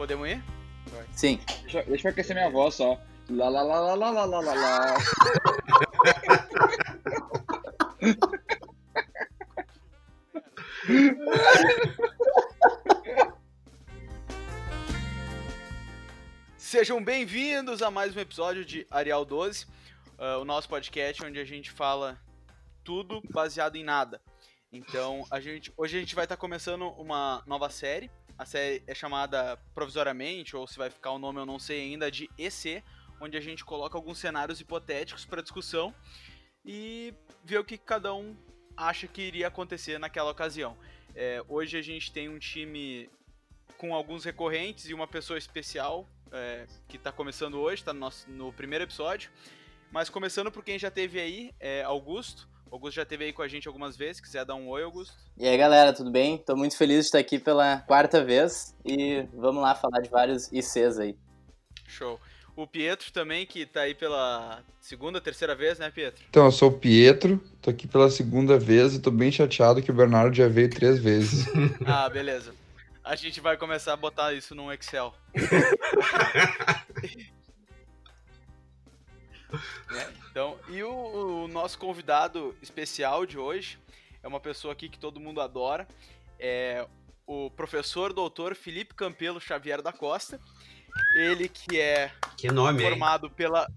Podemos ir? Vai. Sim. Deixa, deixa eu aquecer minha voz só. Lá, lá, lá, lá, lá, lá, lá, lá, lá. Sejam bem-vindos a mais um episódio de Arial 12, uh, o nosso podcast onde a gente fala tudo baseado em nada. Então, a gente, hoje a gente vai estar começando uma nova série. A série é chamada provisoriamente, ou se vai ficar o nome eu não sei ainda, de EC, onde a gente coloca alguns cenários hipotéticos para discussão e ver o que cada um acha que iria acontecer naquela ocasião. É, hoje a gente tem um time com alguns recorrentes e uma pessoa especial é, que está começando hoje, está no, nosso- no primeiro episódio. Mas começando por quem já teve aí, é Augusto. Augusto já teve aí com a gente algumas vezes, quiser dar um oi, Augusto. E aí, galera, tudo bem? Tô muito feliz de estar aqui pela quarta vez e vamos lá falar de vários ICs aí. Show. O Pietro também, que tá aí pela segunda, terceira vez, né, Pietro? Então, eu sou o Pietro, tô aqui pela segunda vez e tô bem chateado que o Bernardo já veio três vezes. Ah, beleza. A gente vai começar a botar isso num Excel. Né? Então, e o, o nosso convidado especial de hoje é uma pessoa aqui que todo mundo adora. É o professor doutor Felipe Campelo Xavier da Costa. Ele que é Que nome, hein? formado pela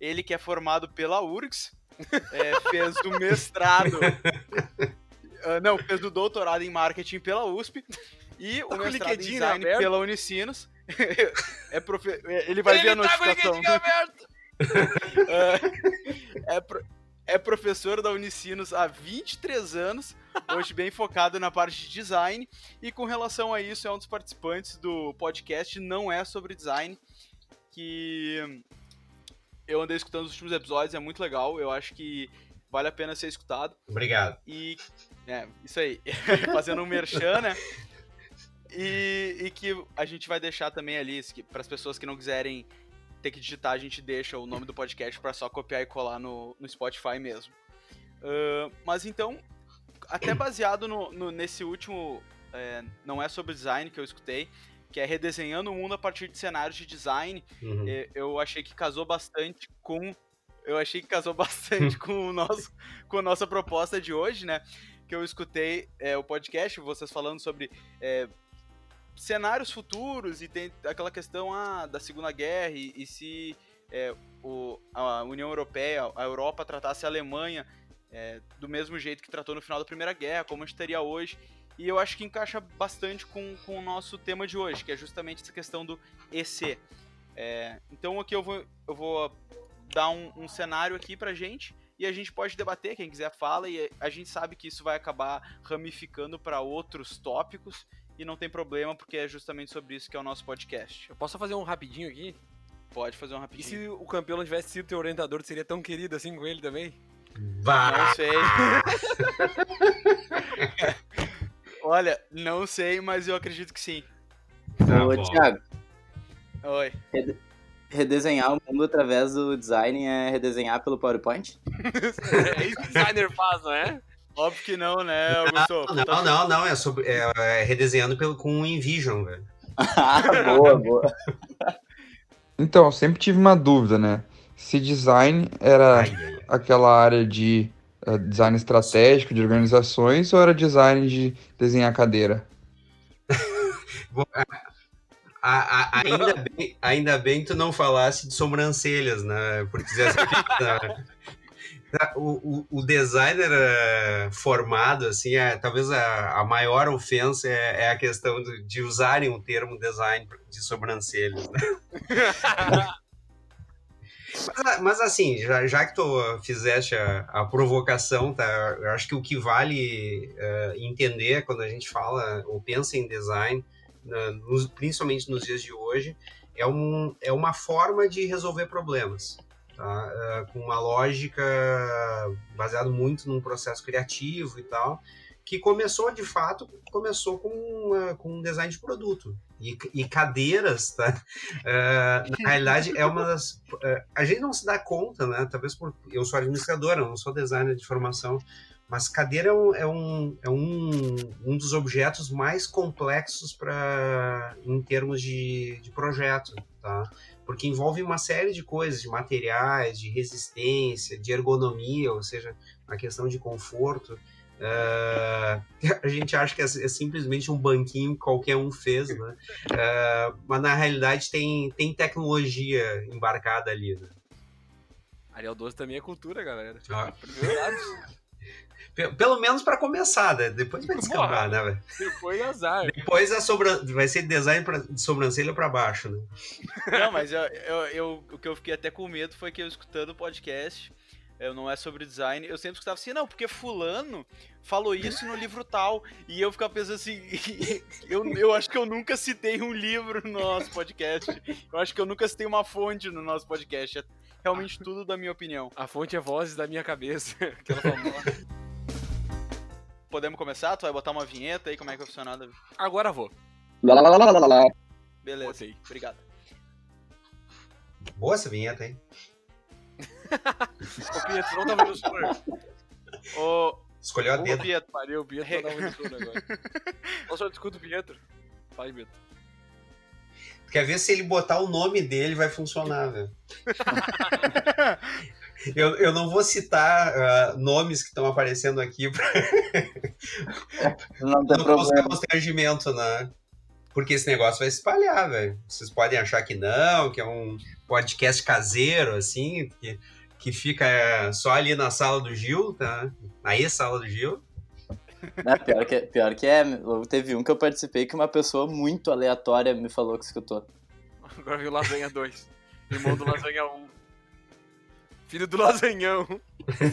ele que é formado pela URGS, é, fez o mestrado, ah, não, fez o doutorado em marketing pela USP e o Tá o mestrado em design aberto? pela Unicinos. é profe- é, ele vai ver a Ele tá com o notificação. LinkedIn aberto! É, pro- é professor da Unicinos há 23 anos, hoje bem focado na parte de design, e com relação a isso, é um dos participantes do podcast Não É Sobre Design, que eu andei escutando os últimos episódios, é muito legal, eu acho que vale a pena ser escutado. Obrigado. E. É, isso aí. Fazendo um merchan, né? E, e que a gente vai deixar também ali, para as pessoas que não quiserem ter que digitar, a gente deixa o nome do podcast para só copiar e colar no, no Spotify mesmo. Ahn, mas então, até baseado no, no- nesse último. é, não é sobre design que eu escutei, que é redesenhando o mundo a partir de cenários de design. Uhum. É, eu achei que casou bastante com eu achei que casou bastante com o nosso com a nossa proposta de hoje, né? Que eu escutei é, o podcast vocês falando sobre é, cenários futuros e tem aquela questão ah, da Segunda Guerra e, e se é, o, a União Europeia, a Europa tratasse a Alemanha é, do mesmo jeito que tratou no final da Primeira Guerra, como a gente estaria hoje. E eu acho que encaixa bastante com, com o nosso tema de hoje, que é justamente essa questão do EC. É, então aqui eu vou, eu vou dar um, um cenário aqui pra gente e a gente pode debater, quem quiser fala, e a gente sabe que isso vai acabar ramificando para outros tópicos e não tem problema, porque é justamente sobre isso que é o nosso podcast. Eu posso fazer um rapidinho aqui? Pode fazer um E rapidinho. se o campeão não tivesse sido teu orientador, seria tão querido assim com ele também? Bah! Não sei. Olha, não sei, mas eu acredito que sim. Tá Ô. Thiago, Oi. redesenhar o mundo através do design é redesenhar pelo PowerPoint? é isso que o designer faz, não é? Óbvio que não, né, Augusto? Não, não, não, é, sobre, é, é redesenhando pelo, com o InVision, velho. ah, boa, boa. Então, eu sempre tive uma dúvida, né? Se design era Ai, aquela área de eh, design estratégico, de organizações, ou era design de desenhar cadeira? A- a- ainda, bem, ainda bem que tu não falasse de sobrancelhas, né? Porque se assim, né? O, o, o designer eh, formado, assim, é, talvez a, a maior ofensa é, é a questão de, de usarem o termo design de sobrancelhas, né? Mas, mas, assim, já, já que tu fizeste a, a provocação, tá? Eu acho que o que vale eh, entender quando a gente fala ou pensa em design, na- nos- principalmente nos dias de hoje, é, um, é uma forma de resolver problemas. Tá? Eh, com uma lógica baseada muito num processo criativo e tal, que começou de fato, começou com, uma- com um design de produto. E, e cadeiras, tá? Eh, na realidade, é uma das. eh, a gente não se dá conta, né? Talvez por. Eu sou administrador, eu não sou designer de formação, Mas cadeira é um, é um, é um, um dos objetos mais complexos para em termos de, de projeto, tá? Porque envolve uma série de coisas, de materiais, de resistência, de ergonomia, ou seja, a questão de conforto. Uh, a gente acha que é, é, simplesmente um banquinho que qualquer um fez, né? Uh, mas na realidade tem, tem tecnologia embarcada ali, né? Arial 12 também é cultura, galera. Ah. Primeiro pelo menos para começar, né? Depois vai descambar, né, velho? Depois azar. Depois a sobran... vai ser design pra... de sobrancelha para baixo, né? Não, mas eu, eu, eu, o que eu fiquei até com medo foi que eu escutando o podcast, eu não é sobre design, eu sempre escutava assim, não, porque fulano falou isso no livro tal, e eu ficava pensando assim, eu, eu acho que eu nunca citei um livro no nosso podcast, eu acho que eu nunca citei uma fonte no nosso podcast, é realmente tudo da minha opinião. A fonte é vozes da minha cabeça, aquela famosa. Podemos começar? Tu vai botar uma vinheta aí? Como é que vai funcionar? Agora vou. Lá, lá, lá, lá, lá. Beleza, Botei. obrigado. Boa essa vinheta, hein? Ô, Pietro, não tá vendo o senhor. Ô, Escolheu a ô dedo. Pietro, Pariu, o Pietro tá vendo o senhor agora. Ô, senhor, escuta o Pietro. Fala, Pietro. Quer ver se ele botar o nome dele vai funcionar, velho. eu, eu não vou citar uh, nomes que estão aparecendo aqui pra Não tem não problema. constrangimento, né? Porque esse negócio vai se espalhar, velho. Vocês podem achar que não, que é um podcast caseiro, assim, que, que fica é, só ali na sala do Gil, tá? Na ex-sala do Gil. Não, pior, que, pior que é, teve um que eu participei que uma pessoa muito aleatória me falou que escutou. Agora o Lasanha 2. Irmão do Lasanha 1. Filho do Lasanhão.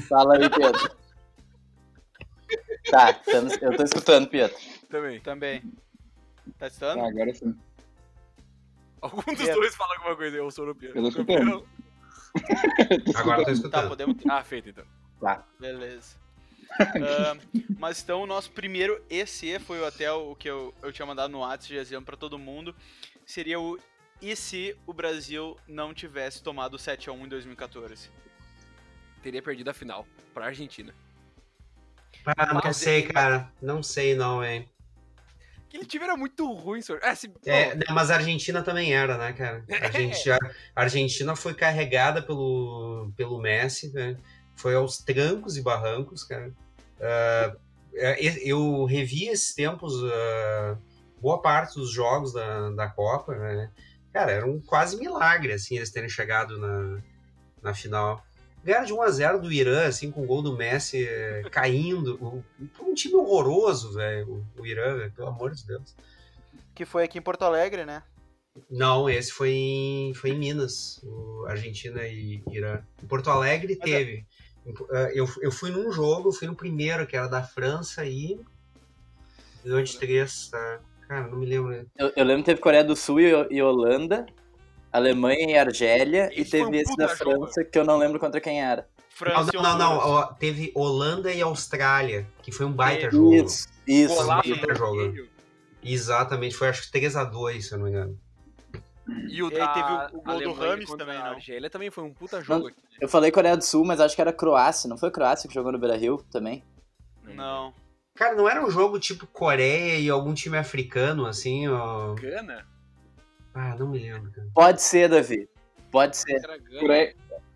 Fala aí, Pedro. Tá, estamos- eu tô escutando, Pedro. Também. também. Tá estando? Ah, agora sim. Algum dos Pietro. dois fala alguma coisa. Eu sou o Pietro. Eu tô escutando. Agora eu tô Tá, escutando. podemos. Ah, feito então. Beleza. Ahn, mas então o nosso primeiro EC foi até o que eu, eu tinha mandado no WhatsApp já dizendo pra todo mundo. Seria o e se o Brasil não tivesse tomado 7x1 em 2014? Teria perdido a final pra Argentina. Ah, não sei, cara. Não sei, não, hein? Aquele time era muito ruim, senhor. É, se... É, mas a Argentina também era, né, cara? A, Argentina, a Argentina foi carregada pelo, pelo Messi, né? Foi aos trancos e barrancos, cara. É, eu revi esses tempos ah, boa parte dos jogos da, da Copa, né? Cara, era um quase milagre, assim, eles terem chegado na, na final. Ganharam de 1x0 do Irã, assim, com o gol do Messi eh, caindo. Um time horroroso, velho, o, Irã, velho, pelo amor de Deus. Que foi aqui em Porto Alegre, né? Não, esse foi em, foi em Minas, o Argentina e Irã. Em Porto Alegre Mas é- teve. Eh, Eu, eu fui num jogo, fui no primeiro, que era da França e. De três, tá? Cara, não me lembro. Eu, eu lembro que teve Coreia do Sul e, e Holanda, Alemanha e Argélia, e Esse foi teve um esse da puta jogo. França que eu não lembro contra quem era. Não, França e não, não, não, ó, Teve Holanda e Austrália, que foi um baita jogo. Isso, isso. Golaço Baita do jogo. Exatamente, foi acho que 3x2, se eu não me engano. E o E aí teve o- o gol do Rames também, a não? Argélia também foi um puta jogo. aqui. Eu falei Coreia do Sul, mas acho que era Croácia. Não foi Croácia que jogou no Beira-Rio também? Não. Cara, não era um jogo tipo Coreia e algum time africano, assim, ó. Gana? Ah, não me lembro, cara. Pode ser, Davi. Pode ser. Coreia,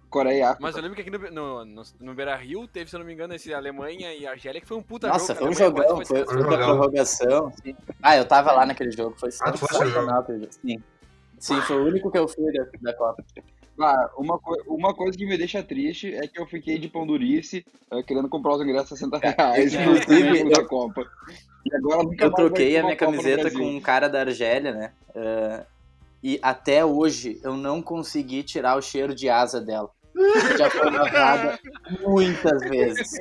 e. Mas eu lembro que aqui no, no, no, no Beira Rio teve, se eu não me engano, esse Alemanha e Argélia, que foi um puta Nossa, jogo. foi um jogão. Foi, foi um jogão. prorrogação. sim. Ah, eu tava lá naquele jogo. Foi Ah, sensacional aquele jogo. Sim. Sim, foi o único que eu fui da, da Copa. Ah, uma, coi- uma coisa que me deixa triste é que eu fiquei de pão durice eh, querendo comprar os ingressos a 60 reais no Inclusive, da Copa. E agora nunca Eu troquei a uma minha camiseta com um cara da Argélia, né? Eh, e até hoje eu não consegui tirar o cheiro de asa dela. Já foi narrada muitas vezes.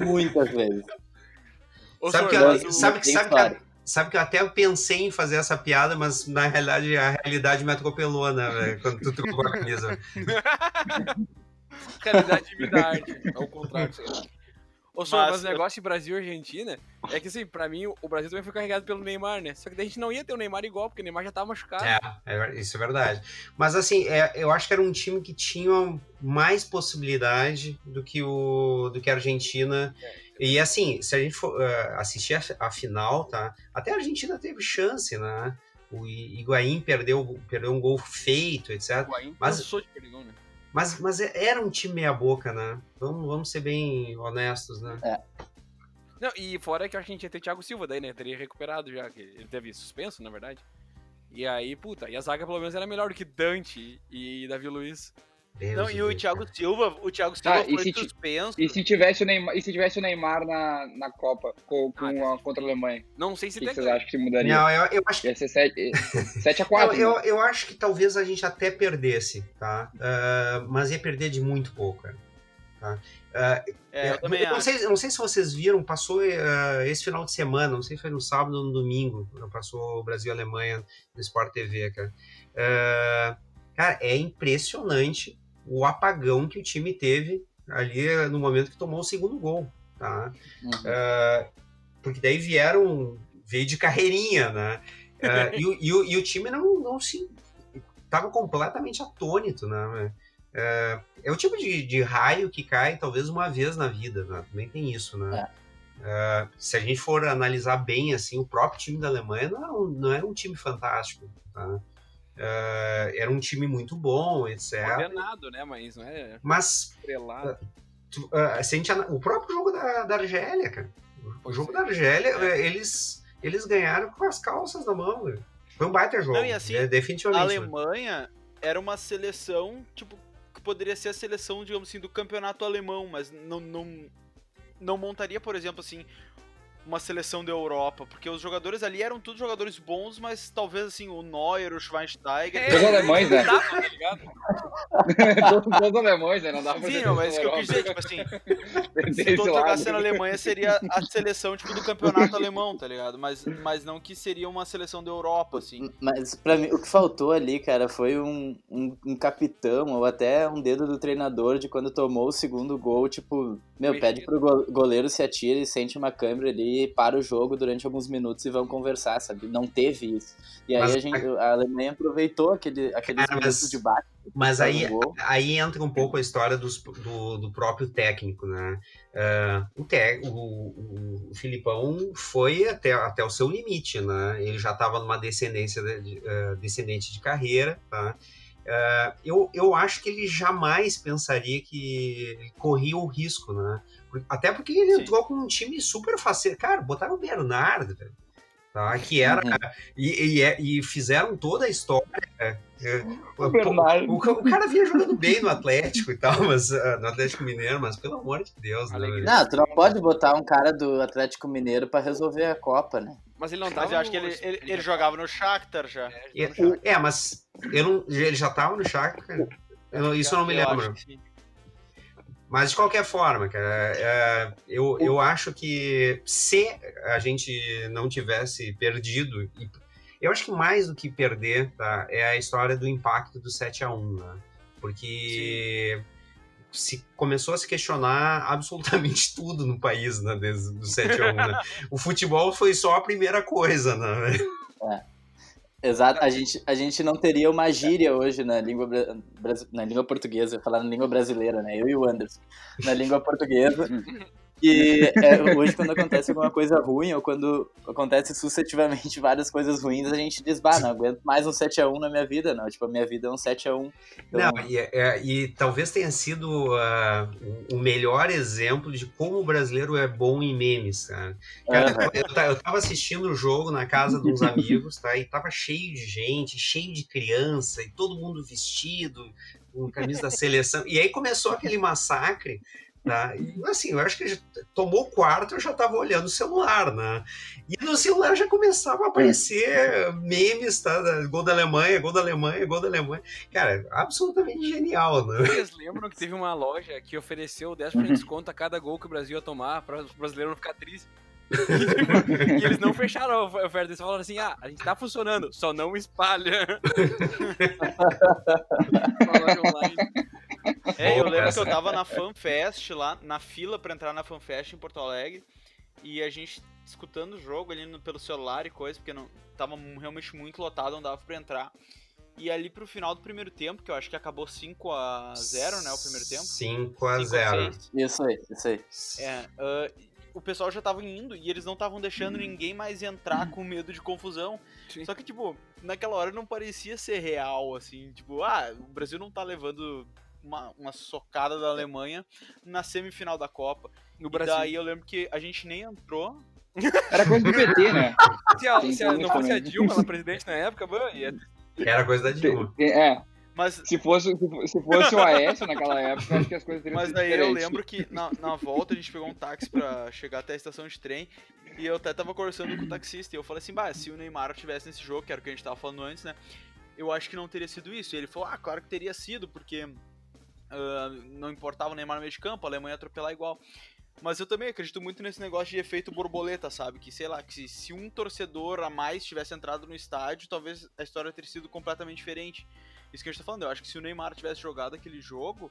Muitas vezes. Ô, Sabe senhor, que, eu, sabe, que, sabe, que, sabe que eu até pensei em fazer essa piada, mas na realidade a realidade me atropelou, né, velho? Quando tu trocou a camisa. Realidade me dá arte. Ao contrário, sei lá. Ô, Mas mas, o negócio de Brasil e Argentina é que, assim, pra mim, o Brasil também foi carregado pelo Neymar, né? Só que daí a gente não ia ter o Neymar igual, porque o Neymar já tava machucado. É, é isso é verdade. Mas assim, é, eu acho que era um time que tinha mais possibilidade do que, o, do que a Argentina E assim, se a gente for uh, assistir a, a, final, tá? Até a Argentina teve chance, né? O Higuaín perdeu, perdeu um gol feito, etc. Higuaín mas, de gol, né? Mas, mas era um time meia boca, né? Vamos, vamos ser bem honestos, né? É. Não, e fora que eu acho que a gente ia ter Thiago Silva daí, né? Teria recuperado já, que ele teve suspenso, na verdade. E aí, puta, e a zaga pelo menos era melhor do que Dante e Davi Luiz. Deus Não, e o Deus, Thiago cara. Silva, o Thiago Silva Tá, e foi se ti- suspenso. E se tivesse o Neymar, e se tivesse o Neymar na, na Copa com, com Ah, a, contra a Alemanha? Não sei se que, que tem. vocês acham que mudaria? Não, eu, eu acho que Ia ser 7, 7 a Eu, 4 eu, eu acho que talvez a gente até perdesse, tá? Ah, mas ia perder de muito pouco, cara. Tá? Ah, É, eu também não, sei, não sei se vocês viram, passou ah, esse final de semana, não sei se foi no sábado ou no domingo, passou o Brasil e Alemanha no Sport TV, cara. Ah, cara, é impressionante o apagão que o time teve ali ah, no momento que tomou o segundo gol, tá? Uhum. Ah, porque daí vieram, veio de carreirinha, né? Ah, e, o, e, o, e o time não, não se. tava completamente atônito, né? É o tipo de, de raio que cai talvez uma vez na vida, né? Também tem isso, né? Ah, se a gente for analisar bem, assim, o próprio time da Alemanha não um, não era um time fantástico, tá? Ah, era um time muito bom, etc. Ordenado, né? Mas não é Mas estrelado. tu- ah, se a gente o próprio jogo da, da Argélia, cara. O jogo da Argélia, É. eles, eles ganharam com as calças na mão. velho. Foi um baita jogo. Não, e assim, é, A definitivamente. né? Alemanha era uma seleção, tipo, que poderia ser a seleção, digamos assim, do campeonato alemão, mas não, não, não montaria, por exemplo, assim, uma seleção da Europa, porque os jogadores ali eram todos jogadores bons, mas talvez, assim, o Neuer, o Schweinsteiger... Todos alemães, né? Dá, tá ligado? todos, todos alemães, né? Não dá pra Sim, não, mas isso que eu quis dizer, tipo assim, se todos lado. jogassem na Alemanha, seria a seleção, tipo, do campeonato alemão, tá ligado? Mas, mas não que seria uma seleção da Europa, assim. Mas pra mim, o que faltou ali, cara, foi um, um, um capitão ou até um dedo do treinador de quando tomou o segundo gol, tipo, meu, Mexido. pede pro go- goleiro se atira e sente uma câmera ali, para o jogo durante alguns minutos e vão conversar, sabe? Não teve isso. E aí Mas- a, gente, a Alemanha aproveitou aquele, aqueles Cara, minutos mas- de bate. Mas aí, aí entra um pouco a história dos- do, do próprio técnico, né? Ah, o, te, o, o, Filipão foi até, até o seu limite, né? Ele já estava numa descendência de, ah, descendente de carreira, tá? Ah, eu, eu acho que ele jamais pensaria que corria o risco, né? Até porque ele Sim. entrou com um time super fácil. Cara, botaram o Bernardo, velho, tá? Que era. Uhum. E, e, é- e fizeram toda a história. é, O Bernardo. o, o cara vinha jogando bem no Atlético e tal, mas ah, no Atlético Mineiro, mas pelo amor de Deus, né? Não, tu não pode botar um cara do Atlético Mineiro pra resolver a Copa, né? Mas ele não tava Mas eu acho que ele, ele, ele jogava no Shakhtar já. É. É, mas eu não, ele já tava no Shakhtar? Eu isso eu não me Eu lembro. acho que sim. Mas de qualquer forma, cara, é, eu, eu acho que se a gente não tivesse perdido, eu acho que mais do que perder, tá, é a história do impacto do 7 a 1 né? Porque se começou a se questionar absolutamente tudo no país, né, desde do 7 a 1 né? O futebol foi só a primeira coisa, né? Exato, a gente, a gente não teria uma gíria hoje na língua, na língua portuguesa, falar na língua brasileira, né? Eu e o Anderson. Na língua portuguesa. E é, hoje, quando acontece alguma coisa ruim, ou quando acontece sucessivamente várias coisas ruins, a gente diz, bah, não aguento mais um 7x1 na minha vida, não. Tipo, a minha vida é um 7x1. Então, Não, e, é- e talvez tenha sido ah, o melhor exemplo de como o brasileiro é bom em memes, cara. Cara, Aham. eu, eu tava assistindo o jogo na casa de uns amigos, tá? E tava cheio de gente, cheio de criança, e todo mundo vestido, com camisa da seleção. E aí começou aquele massacre, tá? E assim, eu acho que tomou o quarto, eu já tava olhando o celular, né? E no celular já começava a aparecer memes, tá? Gol da Alemanha, gol da Alemanha, gol da Alemanha. Cara, absolutamente genial, né? Vocês lembram que teve uma loja que ofereceu 10% de desconto a cada gol que o Brasil ia tomar para os brasileiros não ficar tristes? e eles não fecharam a of- oferta, eles falaram assim: ah, a gente tá funcionando, só não espalha. É, eu lembro que eu tava na FanFest lá, na fila pra entrar na FanFest em Porto Alegre, e a gente escutando o jogo ali no- pelo celular e coisa, porque não tava realmente muito lotado, não dava pra entrar. E ali pro final do primeiro tempo, que eu acho que acabou 5 a 0 né, o primeiro tempo. 5 a 5 0 6. Isso aí, isso aí. É, ah, o pessoal já tava indo e eles não estavam deixando ninguém mais entrar com medo de confusão. Sim. Só que, tipo, naquela hora não parecia ser real, assim. Tipo, ah, o Brasil não tá levando uma, uma socada da Alemanha na semifinal da Copa. No E Brasil. daí eu lembro que a gente nem entrou. Era coisa do PT, né? Se, a, se a- não fosse a. Dilma, ela presidente na época, mano, ia Era coisa da Dilma. É, Mas, se fosse, se fo- se fosse o Aécio naquela época, acho que as coisas teriam mas sido daí eu diferentes. lembro que na, na volta a gente pegou um táxi pra chegar até a estação de trem. E eu até tava conversando com o taxista. E eu falei assim: bah, se o Neymar tivesse nesse jogo, que era o que a gente tava falando antes, né? Eu acho que não teria sido isso. E ele falou: ah, claro que teria sido, porque ah, não importava o Neymar no meio de campo, a Alemanha atropelar igual. Mas eu também acredito muito nesse negócio de efeito borboleta, sabe? Que, sei lá, que se, se um torcedor a mais tivesse entrado no estádio, talvez a história teria sido completamente diferente. Isso que a gente tá falando. Eu acho que se o Neymar tivesse jogado aquele jogo,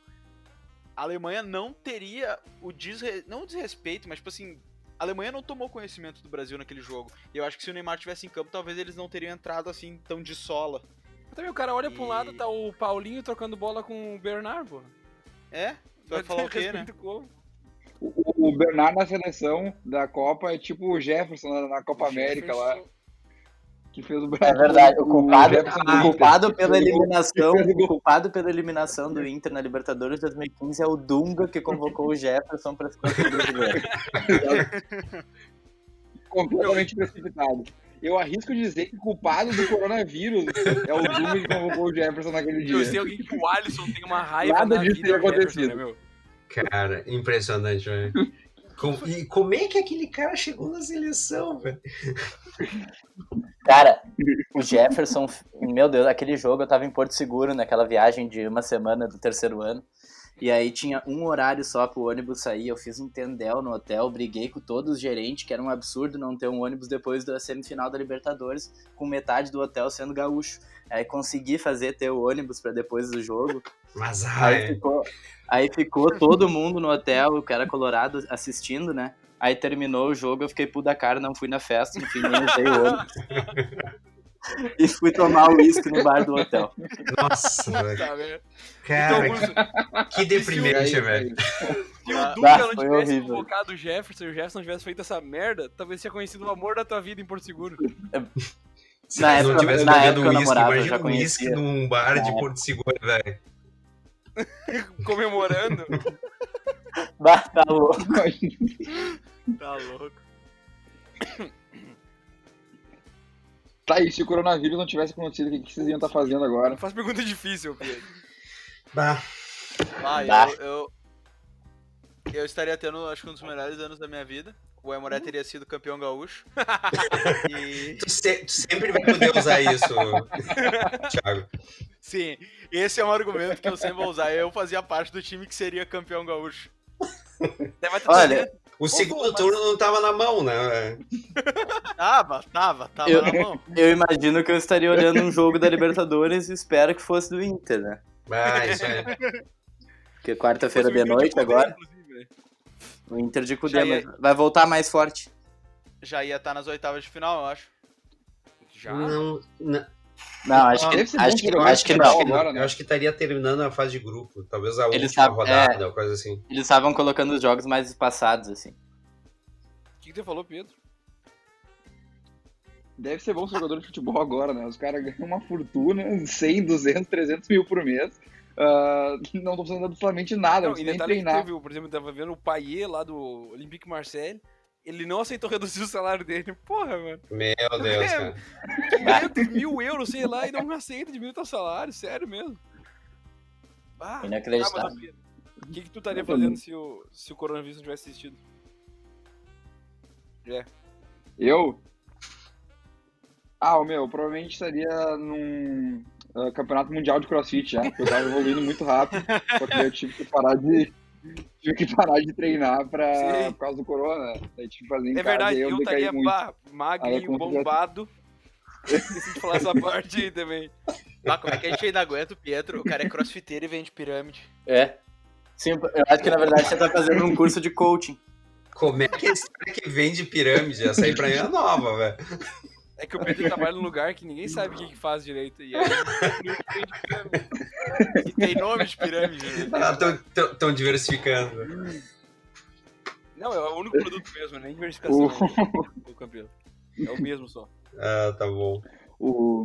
a Alemanha não teria o desre... não o desrespeito, mas tipo assim, a Alemanha não tomou conhecimento do Brasil naquele jogo. E eu acho que se o Neymar tivesse em campo, talvez eles não teriam entrado assim tão de sola. Também o cara olha pra um E- lado, tá o Paulinho trocando bola com o Bernard, pô. É? Tu vai falar o quê, né? Como? O, o Bernard na seleção da Copa é tipo o Jefferson na, na Copa O América Jefferson- lá, que fez o É Brasil. verdade, o culpado, o culpado pela eliminação, o culpado pela eliminação do Inter na Libertadores de 2015 é o Dunga que convocou o Jefferson para se conseguir brasileiro. completamente precipitado. Eu arrisco dizer que o culpado do coronavírus é o Dunga que convocou o Jefferson naquele Eu sei dia. alguém que o Alisson tem uma raiva Nada na disso vida teria do Jefferson, acontecido. né, meu? Cara, impressionante, velho. Com- e como é que aquele cara chegou na seleção, velho? Cara, o Jefferson, meu Deus, aquele jogo eu tava em Porto Seguro naquela viagem de uma semana do terceiro ano. E aí tinha um horário só pro ônibus sair. Eu fiz um tendel no hotel, briguei com todos os gerentes, que era um absurdo não ter um ônibus depois da semifinal da Libertadores, com metade do hotel sendo gaúcho. Aí consegui fazer ter o ônibus pra depois do jogo. Mas, Aí ai, ficou, aí ficou todo mundo no hotel, o cara colorado assistindo, né? Aí terminou o jogo, eu fiquei puto da cara, não fui na festa, enfim, nem usei o ônibus. E fui tomar o uísque no bar do hotel. nossa, velho. Cara, Então, Bruno, que deprimente, velho. se o Ah, Dunga não foi tivesse horrível. convocado o Jefferson e o Jefferson não tivesse feito essa merda, talvez tinha conhecido o amor da tua vida em Porto Seguro. Se Na não época- tivesse na época eu uísque, namorava, eu imagina já um uísque num bar de Na Porto Seguro, velho. Comemorando. Bah, tá louco. Tá louco. Tá, e se o coronavírus não tivesse acontecido, o que, que vocês iam estar fazendo agora? Faz pergunta difícil, Pedro. Bah, Ah, Bah. eu, eu, eu estaria tendo, acho que um dos melhores anos da minha vida. O Emoré teria sido campeão gaúcho. e tu, se- tu sempre vai poder usar isso, Thiago. sim, esse é um argumento que eu sempre vou usar. Eu fazia parte do time que seria campeão gaúcho. Olha, O segundo mas- turno não tava na mão, né? Tava, tava, tava Eu- na mão. eu imagino que eu estaria olhando um jogo da Libertadores e espero que fosse do Inter, né? Ah, isso é. Porque quarta-feira de noite Cudê, agora, inclusive, velho. o Inter de Cudê ia- mas vai voltar mais forte. Já ia estar nas oitavas de final, eu acho. Já? Não, não, Não, acho que, Deve ser bom acho que, jogar acho que não. agora, né? eu acho que estaria terminando a fase de grupo. Talvez a Eles última tavam- rodada, ou coisa assim. Eles estavam colocando os jogos mais espaçados, assim. O que, que você falou, Pedro? Deve ser bom ser jogador de futebol agora, né? Os caras ganham uma fortuna, 100, 200, 300 mil por mês. Ah, não estão fazendo absolutamente nada, não Não, e nem que treinar. teve, por exemplo, eu tava vendo o Paier lá do Olympique Marseille, ele não aceitou reduzir o salário dele. Porra, mano. Meu Deus, cara. 500 mil euros, sei lá, e não aceita diminuir teu salário, sério mesmo. Ah, Inacreditável. ah, Pedro, o que, que tu estaria fazendo se o, se o coronavírus não tivesse existido? Eu? Ah, o meu, provavelmente estaria num ah, campeonato mundial de crossfit já, porque eu tava evoluindo muito rápido, só que daí eu tive que parar de. Tive que parar de treinar pra, por causa do corona. Daí tive que fazer em É casa verdade, e eu estaria magrinho, consegui- bombado. Esqueci de falar essa parte aí também. Ah, como é que a gente ainda aguenta o Pietro? O cara é crossfiteiro e vende pirâmide. É. Sim, eu acho que na verdade você tá fazendo um curso de coaching. Como é que esse cara que vende pirâmide? Essa aí pra mim é nova, velho. É que o Pedro trabalha num lugar que ninguém sabe o que, que faz direito. E aí, E tem nome de pirâmide, né? Ah, diversificando. Não, é o único produto mesmo, nem diversificação do campeão. É o mesmo só. Ah, tá bom. O.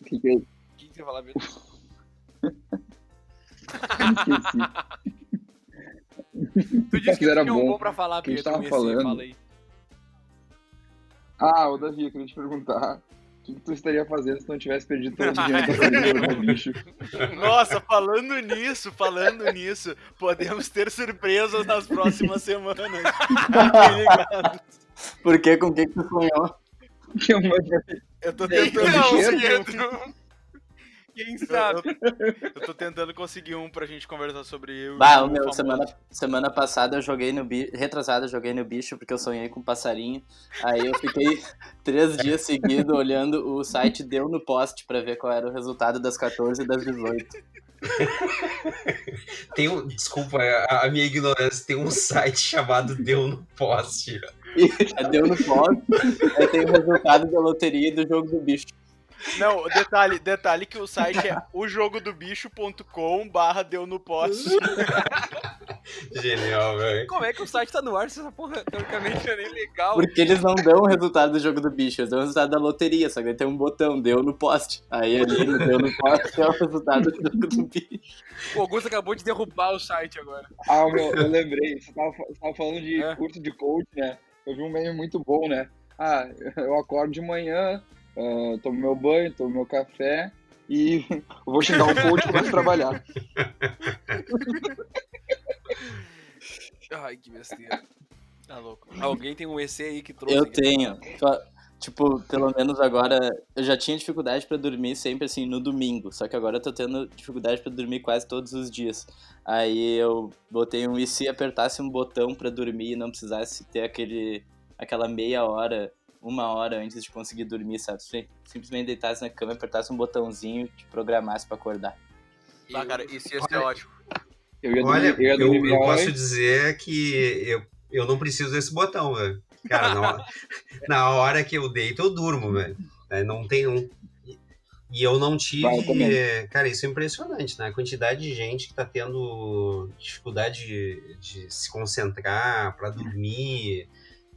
O que que é? O que que você ia falar mesmo? Tu disse que Era tinha um bom. bom pra falar, Que a gente Pedro. tava falando. Fala aí. Ah, o Davi, eu queria te perguntar. O que, que tu estaria fazendo se tu não tivesse perdido todo o dinheiro do bicho? Nossa, falando nisso, falando nisso, podemos ter surpresas nas próximas semanas. Fiquem ligados. Por que? Com o que que tu sonhou? Eu tô tentando Não, um. Quem Eu, sabe? eu- eu tô tentando conseguir um pra gente conversar sobre eu Bah, o meu, famoso. semana, semana passada eu joguei no bicho. Retrasada eu joguei no bicho porque eu sonhei com um passarinho. Aí eu fiquei três dias seguidos olhando o site Deu no Post pra ver qual era o resultado das 14 e das 18. Tem um, desculpa a, a minha ignorância, tem um site chamado Deu no Poste. E é Deu no Post, aí tem o resultado da loteria e do jogo do bicho. Não, detalhe, detalhe que o site é ojogodobicho.com barra deu no poste. Genial, velho. Como é que o site tá no ar se essa porra teoricamente é nem legal? Porque eles não dão o resultado do jogo do bicho, eles dão o resultado da loteria, só que tem um botão, deu no poste. Aí ali deu no poste é o resultado do jogo do bicho. O Augusto acabou de derrubar o site agora. Ah, meu, eu lembrei. Você tava, você tava falando de É. curso de coach, né? Eu vi um meme muito bom, né? Ah, eu acordo de manhã, ah, tomo meu banho, tomo meu café e vou xingar o coach e começo a trabalhar. Ai, que besteira. Tá louco. Alguém tem um EC aí que trouxe? Eu tenho. Só- Tipo, pelo menos agora. Eu já tinha dificuldade pra dormir sempre assim no domingo. Só que agora eu tô tendo dificuldade pra dormir quase todos os dias. Aí eu botei um. E se apertasse um botão pra dormir e não precisasse ter aquele. aquela meia hora, uma hora antes de conseguir dormir, sabe? Sim- Simplesmente deitasse na cama, apertasse um botãozinho e te programasse pra acordar. Ah, cara, isso ia ser ótimo. Eu ia Olha, dormir, eu ia eu, dormir eu posso dizer que eu, eu não preciso desse botão, velho. Cara, na hora, na hora que eu deito, eu durmo, velho. É, Não tem um. E eu não tive. Vai, eu também. cara, isso é impressionante, né? A quantidade de gente que tá tendo dificuldade de, de se concentrar pra dormir.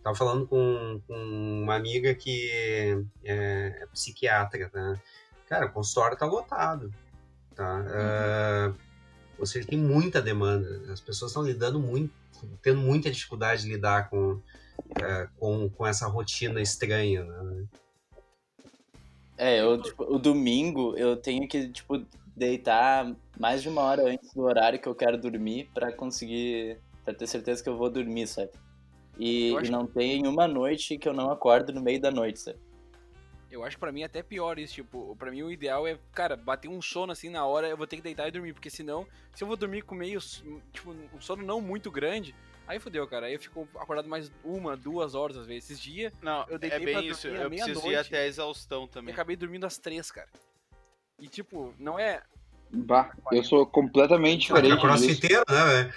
Tava falando com, com uma amiga que é, é psiquiatra, né? Cara, o consultório tá lotado. Tá? Ah, ou seja, tem muita demanda. As pessoas estão lidando muito, tendo muita dificuldade de lidar com, eh, com, com essa rotina estranha. Né? É, eu, tipo, o domingo eu tenho que, tipo, deitar mais de uma hora antes do horário que eu quero dormir pra conseguir, pra ter certeza que eu vou dormir, sabe? E, e não tem uma noite que eu não acordo no meio da noite, sabe? Eu acho que pra mim é até pior isso, tipo, pra mim o ideal é, cara, bater um sono assim na hora, eu vou ter que deitar e dormir, porque senão, se eu vou dormir com meio, tipo, um sono não muito grande, aí fodeu, cara, aí eu fico acordado mais uma, duas horas às vezes. Esses dias, Não, Eu é deitei pra bem isso. Eu preciso ir meia-noite. até a exaustão também. acabei dormindo às três, cara. E tipo, não é... Bah, eu sou completamente É diferente disso. crossfiteiro, né, velho?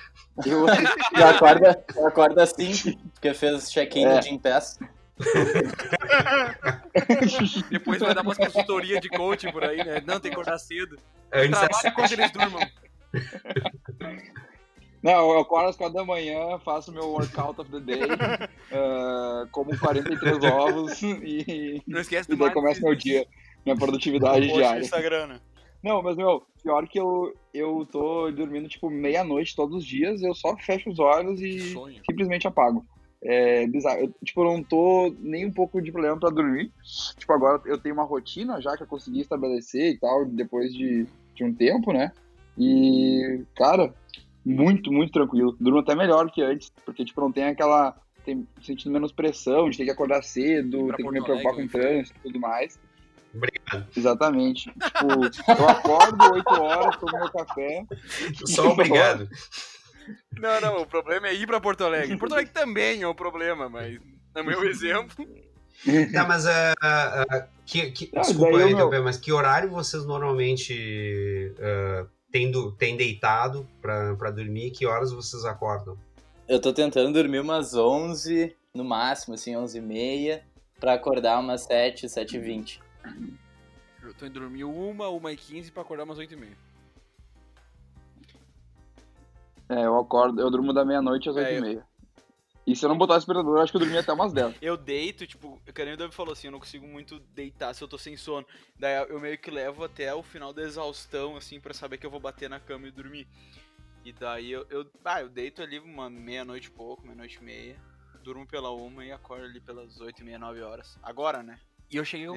Eu, eu, acordo, eu acordo assim, porque fez check-in É. no Gym Pass. Depois vai dar umas consultorias de coaching por aí, né? Não, tem que acordar cedo. Antes Trabalha enquanto eles durmam. Não, eu acordo às quatro da manhã, faço meu workout of the day, ah, como 43 ovos e, Não esquece e daí começa meu dia, minha produtividade diária. Instagram, né? Não, mas meu, pior que eu, eu tô dormindo tipo meia-noite todos os dias, eu só fecho os olhos e Sonho. simplesmente apago. É bizarro. Eu, tipo, não tô nem um pouco de problema pra dormir. Tipo, agora eu tenho uma rotina já que eu consegui estabelecer e tal, depois de, de um tempo, né? E, cara, muito, muito tranquilo. Durmo até melhor que antes, porque, tipo, não tem aquela. Tem, sentindo menos pressão de ter que acordar cedo, ter que me preocupar com Alegre, trânsito e tudo mais. Obrigado. Exatamente. Tipo, eu acordo 8 horas, tomo meu café. Só obrigado. Não, não, o problema é ir pra Porto Alegre. Porto Alegre também é um problema, mas no meu exemplo, Tá, mas ah, ah, que, que- Ah, desculpa, daí eu interromper, mas que horário vocês normalmente ah, têm, do- têm deitado pra, pra dormir? Que horas vocês acordam? Eu tô tentando dormir umas 11, no máximo, assim, 11 e meia, pra acordar umas 7, 7 e 20. Eu tô indo dormir uma, uma e quinze pra acordar umas oito e meia. É, eu acordo, eu durmo da meia-noite às É, 8 e eu- meia. E se eu não botar aspirador, eu acho que eu dormia até umas 10. Eu deito, tipo, o nem o Davi falou assim, eu não consigo muito deitar se eu tô sem sono. Daí eu meio que levo até o final da exaustão, assim, pra saber que eu vou bater na cama e dormir. E daí eu, eu, ah, eu deito ali uma meia-noite e pouco, meia-noite e meia. Durmo pela uma e acordo ali pelas oito e meia, nove horas. Agora, né? E eu cheguei.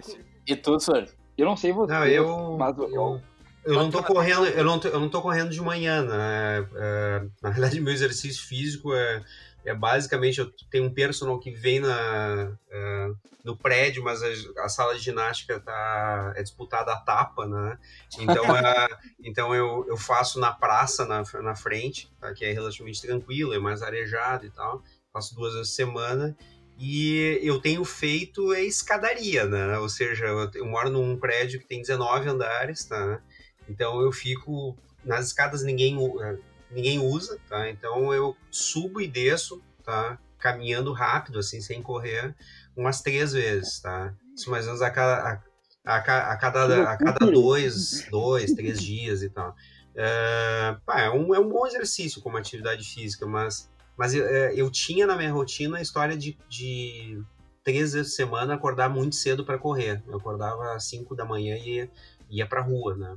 E tu, senhor? Eu não sei você, Não, eu, mas eu, eu, eu não tô correndo, eu não tô, eu não tô correndo de manhã, né? É, na verdade, meu exercício físico é, é basicamente eu tenho um personal que vem na, é, no prédio, mas a, a sala de ginástica tá é disputada a tapa, né? Então, é, então eu, eu faço na praça na, na frente, tá? que é relativamente tranquilo, é mais arejado e tal. Faço duas vezes por semana. E eu tenho feito é escadaria, né? Ou seja, eu, moro num prédio que tem 19 andares, tá? Então eu fico nas escadas ninguém eh, ninguém usa, tá? Então eu subo e desço, tá? Caminhando rápido assim, sem correr, umas três vezes, tá? Isso mais ou menos a cada a, a a cada a cada dois, dois, três dias e tal. É, pá, é, um, é um bom exercício como atividade física, mas mas eu, é, eu tinha na minha rotina a história de, de três vezes por semana acordar muito cedo para correr. Eu acordava às 5 da manhã e ia, ia pra rua, né?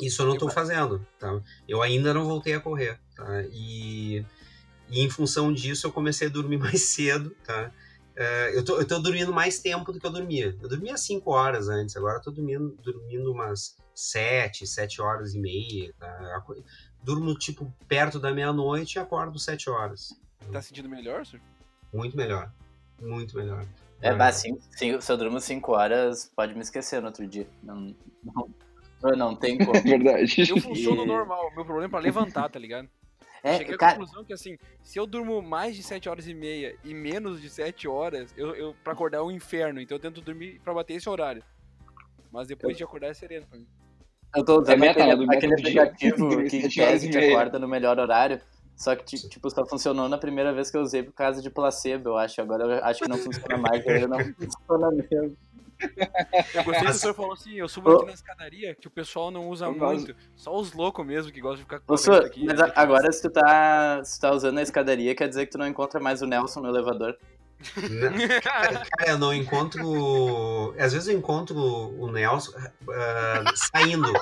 Isso eu não estou fazendo, tá? Eu ainda não voltei a correr, tá? E, e em função disso eu comecei a dormir mais cedo, tá? É, eu, tô, eu tô dormindo mais tempo do que eu dormia. Eu dormia 5 horas antes, agora eu tô dormindo, dormindo umas 7, 7 horas e meia, tá? Durmo, tipo, perto da meia-noite e acordo 7 horas. Tá sentindo melhor, senhor? Muito melhor. Muito melhor. É, mas cinco, cinco, se eu durmo 5 horas, pode me esquecer no outro dia. Não, não, não tem como. Verdade. Eu funciono E- normal. Meu problema é pra levantar, tá ligado? É, Cheguei à cara, conclusão que, assim, se eu durmo mais de 7 horas e meia e menos de 7 horas, eu, eu, pra acordar é um inferno. Então eu tento dormir pra bater esse horário. Mas depois de acordar é sereno pra mim. Eu tô usando É aquele? Do meta aquele do dia. aplicativo que tese e te meia. acorda no melhor horário. Só que, ti- tipo, só funcionou na primeira vez que eu usei por causa de placebo, eu acho. Agora eu acho que não funciona mais, ele não funciona mesmo. Eu gostei que o Mas- senhor falou assim, eu subo aqui na escadaria, que o pessoal não usa Eu gosto. muito. Só os loucos mesmo que gostam de ficar correndo senhor, aqui. mas a- agora se tu, tá, se tu tá usando a escadaria, quer dizer que tu não encontra mais o Nelson no elevador. Cara, eu não encontro. Às vezes eu encontro o Nelson ah, saindo.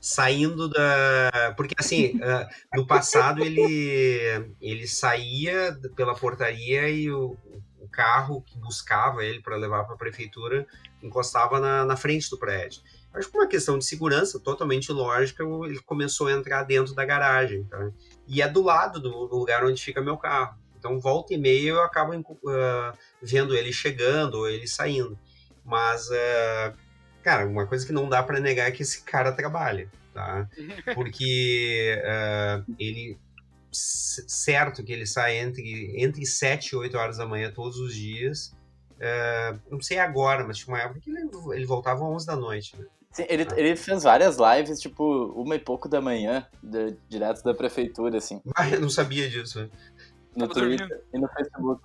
Saindo da. Porque assim, ah, no passado ele, ele saía pela portaria e o, o carro que buscava ele para levar para a prefeitura encostava na, na frente do prédio. Acho que uma questão de segurança totalmente lógica, ele começou a entrar dentro da garagem. Tá? E é do lado do, do lugar onde fica meu carro. Então, volta e meia eu acabo ah, vendo ele chegando ou ele saindo. Mas, ah, cara, uma coisa que não dá pra negar é que esse cara trabalha, tá? Porque ah, ele, certo que ele sai entre, entre 7 e 8 horas da manhã todos os dias. Ah, não sei agora, mas tinha uma época que ele, ele voltava às 11 da noite, né? Sim, ele, ele fez várias lives, tipo, uma e pouco da manhã, de- direto da prefeitura, assim, Ah, eu não sabia disso. No Tava Twitter e no Facebook.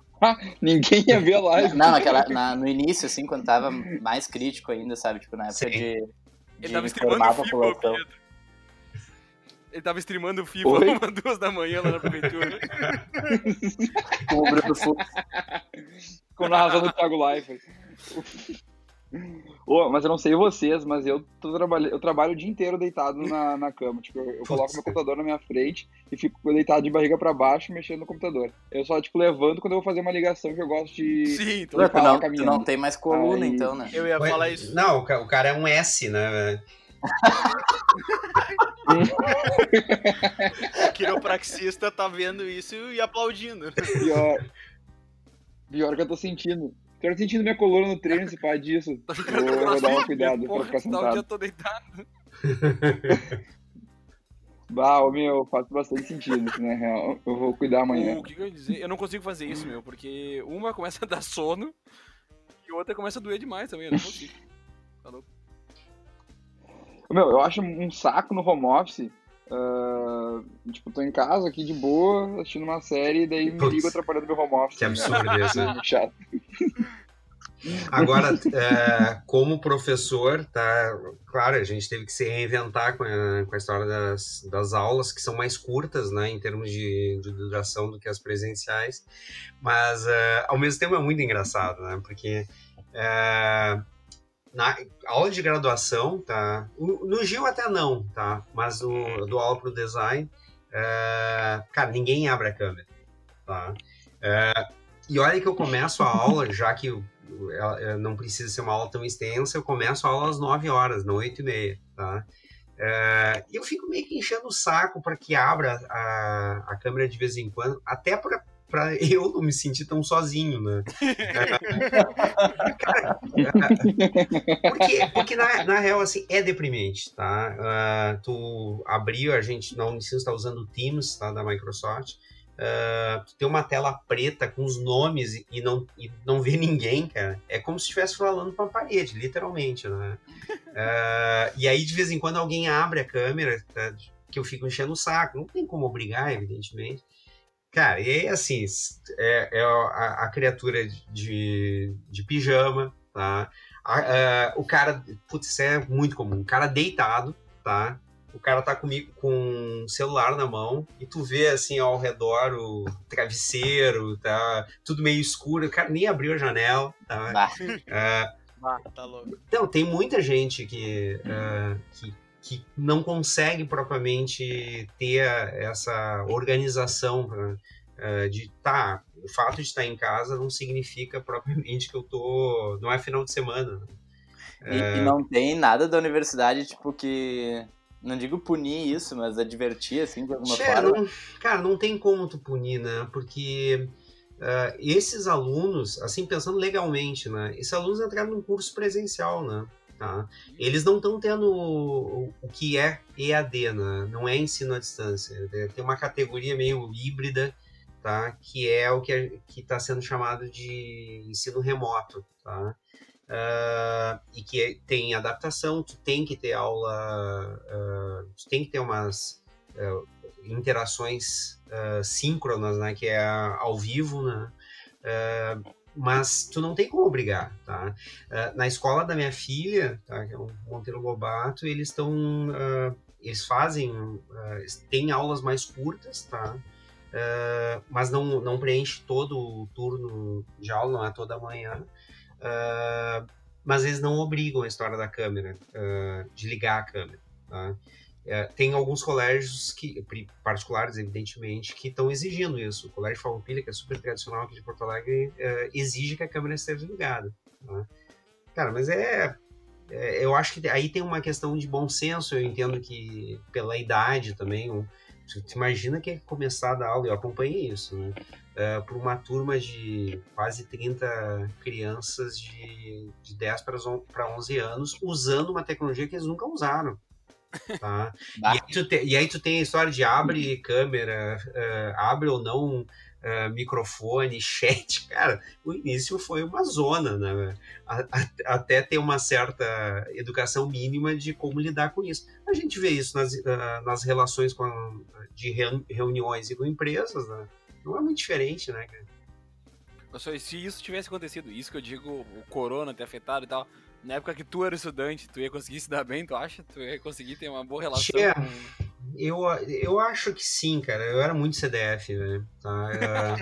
Ninguém ia ver a live. Não, naquela, na- no início, assim, quando tava mais crítico ainda, sabe? Tipo, na época Sim. de, Ele de tava informar streamando a o FIFA, ô, população. Pedro. Ele tava streamando o FIFA Oi? uma, duas da manhã lá na prefeitura. Com o Bruno Fux. Com narração do Thiago Leifert. Ô, mas eu não sei vocês, mas eu, tô trabalha... eu trabalho o dia inteiro deitado na, na cama. Tipo, eu, eu coloco meu computador na minha frente e fico deitado de barriga pra baixo mexendo no computador. Eu só, tipo, levanto quando eu vou fazer uma ligação que eu gosto de. Sim, tu, falar não, tu não tem mais coluna, Aí- então, né? Eu ia falar isso. Não, o cara é um S, né? O quiropraxista tá vendo isso e aplaudindo. Pior. Pior que eu tô sentindo. Tô sentindo minha coluna no treino, se pá disso. Tá Vou, vou dar crossfit, cuidado pra ficar tá o dia sentado. todo deitado. Bah, meu, faz bastante sentido, na real. Eu vou cuidar amanhã. O que, que eu ia dizer? Eu não consigo fazer isso, meu, porque uma começa a dar sono e outra começa a doer demais também, eu não consigo. Tá louco. Meu, eu acho um saco no home office. Ah, tipo, tô em casa aqui de boa, assistindo uma série, e daí me Putz. ligo atrapalhando meu home office. Que absurdo isso. É muito chato. Agora, é, como professor, tá, claro, a gente teve que se reinventar com a, com a história das, das aulas, que são mais curtas, né, em termos de, de duração do que as presenciais, mas é, ao mesmo tempo é muito engraçado, né, porque é, na aula de graduação, tá, no Gil até não, tá, mas no, do aula para o design, é, cara, ninguém abre a câmera, tá, é, e olha que eu começo a aula, já que não precisa ser uma aula tão extensa, eu começo a aula às 9 horas, não 8 e meia, tá? É, eu fico meio que enchendo o saco para que abra a, a câmera de vez em quando, até para para eu não me sentir tão sozinho, né? Porque, porque na, na real, assim, é deprimente, tá? Uh, tu abriu, a gente na Unicino está usando o Teams, tá, da Microsoft, Uh, tu ter uma tela preta com os nomes e não, e não ver ninguém, cara, é como se estivesse falando para uma parede, literalmente, né? Uh, e aí, de vez em quando, alguém abre a câmera, tá? que eu fico enchendo o saco. Não tem como obrigar, evidentemente. Cara, e aí, assim, é, é a, a, criatura de, de pijama, tá? A, a, o cara, putz, isso é muito comum. O cara deitado, tá? o cara tá comigo com um celular na mão e tu vê assim ao redor o travesseiro, tá tudo meio escuro, o cara nem abriu a janela, tá? É, tá louco. Então, tem muita gente que, uh, que, que não consegue propriamente ter essa organização pra, uh, de, tá, o fato de estar em casa não significa propriamente que eu tô, não é final de semana? E, e, é. não tem nada da universidade, tipo, que não digo punir isso, mas advertir, assim, de alguma forma. Não, cara, não tem como tu punir, né? Porque uh, esses alunos, assim, pensando legalmente, né? Esses alunos entraram num curso presencial, né? Tá? Eles não estão tendo o, o, que é EAD, né? Não é ensino à distância. É, tem uma categoria meio híbrida, tá? Que é o que é, está sendo chamado de ensino remoto, tá? Uh, e que tem adaptação, tu tem que ter aula, uh, tu tem que ter umas uh, interações síncronas, né, que é ao vivo, né, mas tu não tem como obrigar, tá? na escola da minha filha, tá, que é o Monteiro Lobato, eles estão, eles fazem, tem aulas mais curtas, tá? mas não, não preenche todo o turno de aula, não é toda manhã. Uh, mas eles não obrigam a história da câmera, uh, de ligar a câmera. Tá? Uh, tem alguns colégios que, particulares, evidentemente, que estão exigindo isso. O Colégio Farroupilha, que é super tradicional aqui de Porto Alegre, exige que a câmera esteja ligada. Tá? Cara, mas é, é, Eu acho que aí tem uma questão de bom senso. Eu entendo que, pela idade também, um, imagina que é começar a dar aula, eu acompanhei isso, né? uh, por uma turma de quase 30 crianças de, de 10 para 11 anos usando uma tecnologia que eles nunca usaram. Tá? e, aí tu te, e aí tu tem a história de abre câmera, uh, abre ou não Uh, microfone, chat, cara, o início foi uma zona, né? A, a, até ter uma certa educação mínima de como lidar com isso. A gente vê isso nas, uh, nas relações com, de reuniões e com empresas, né? não é muito diferente, né, cara? Só, se isso tivesse acontecido, isso que eu digo, o corona ter afetado e tal, na época que tu era estudante, tu ia conseguir se dar bem, tu acha? Tu ia conseguir ter uma boa relação com... eu, eu acho que sim, cara. Eu era muito CDF, né? Tá?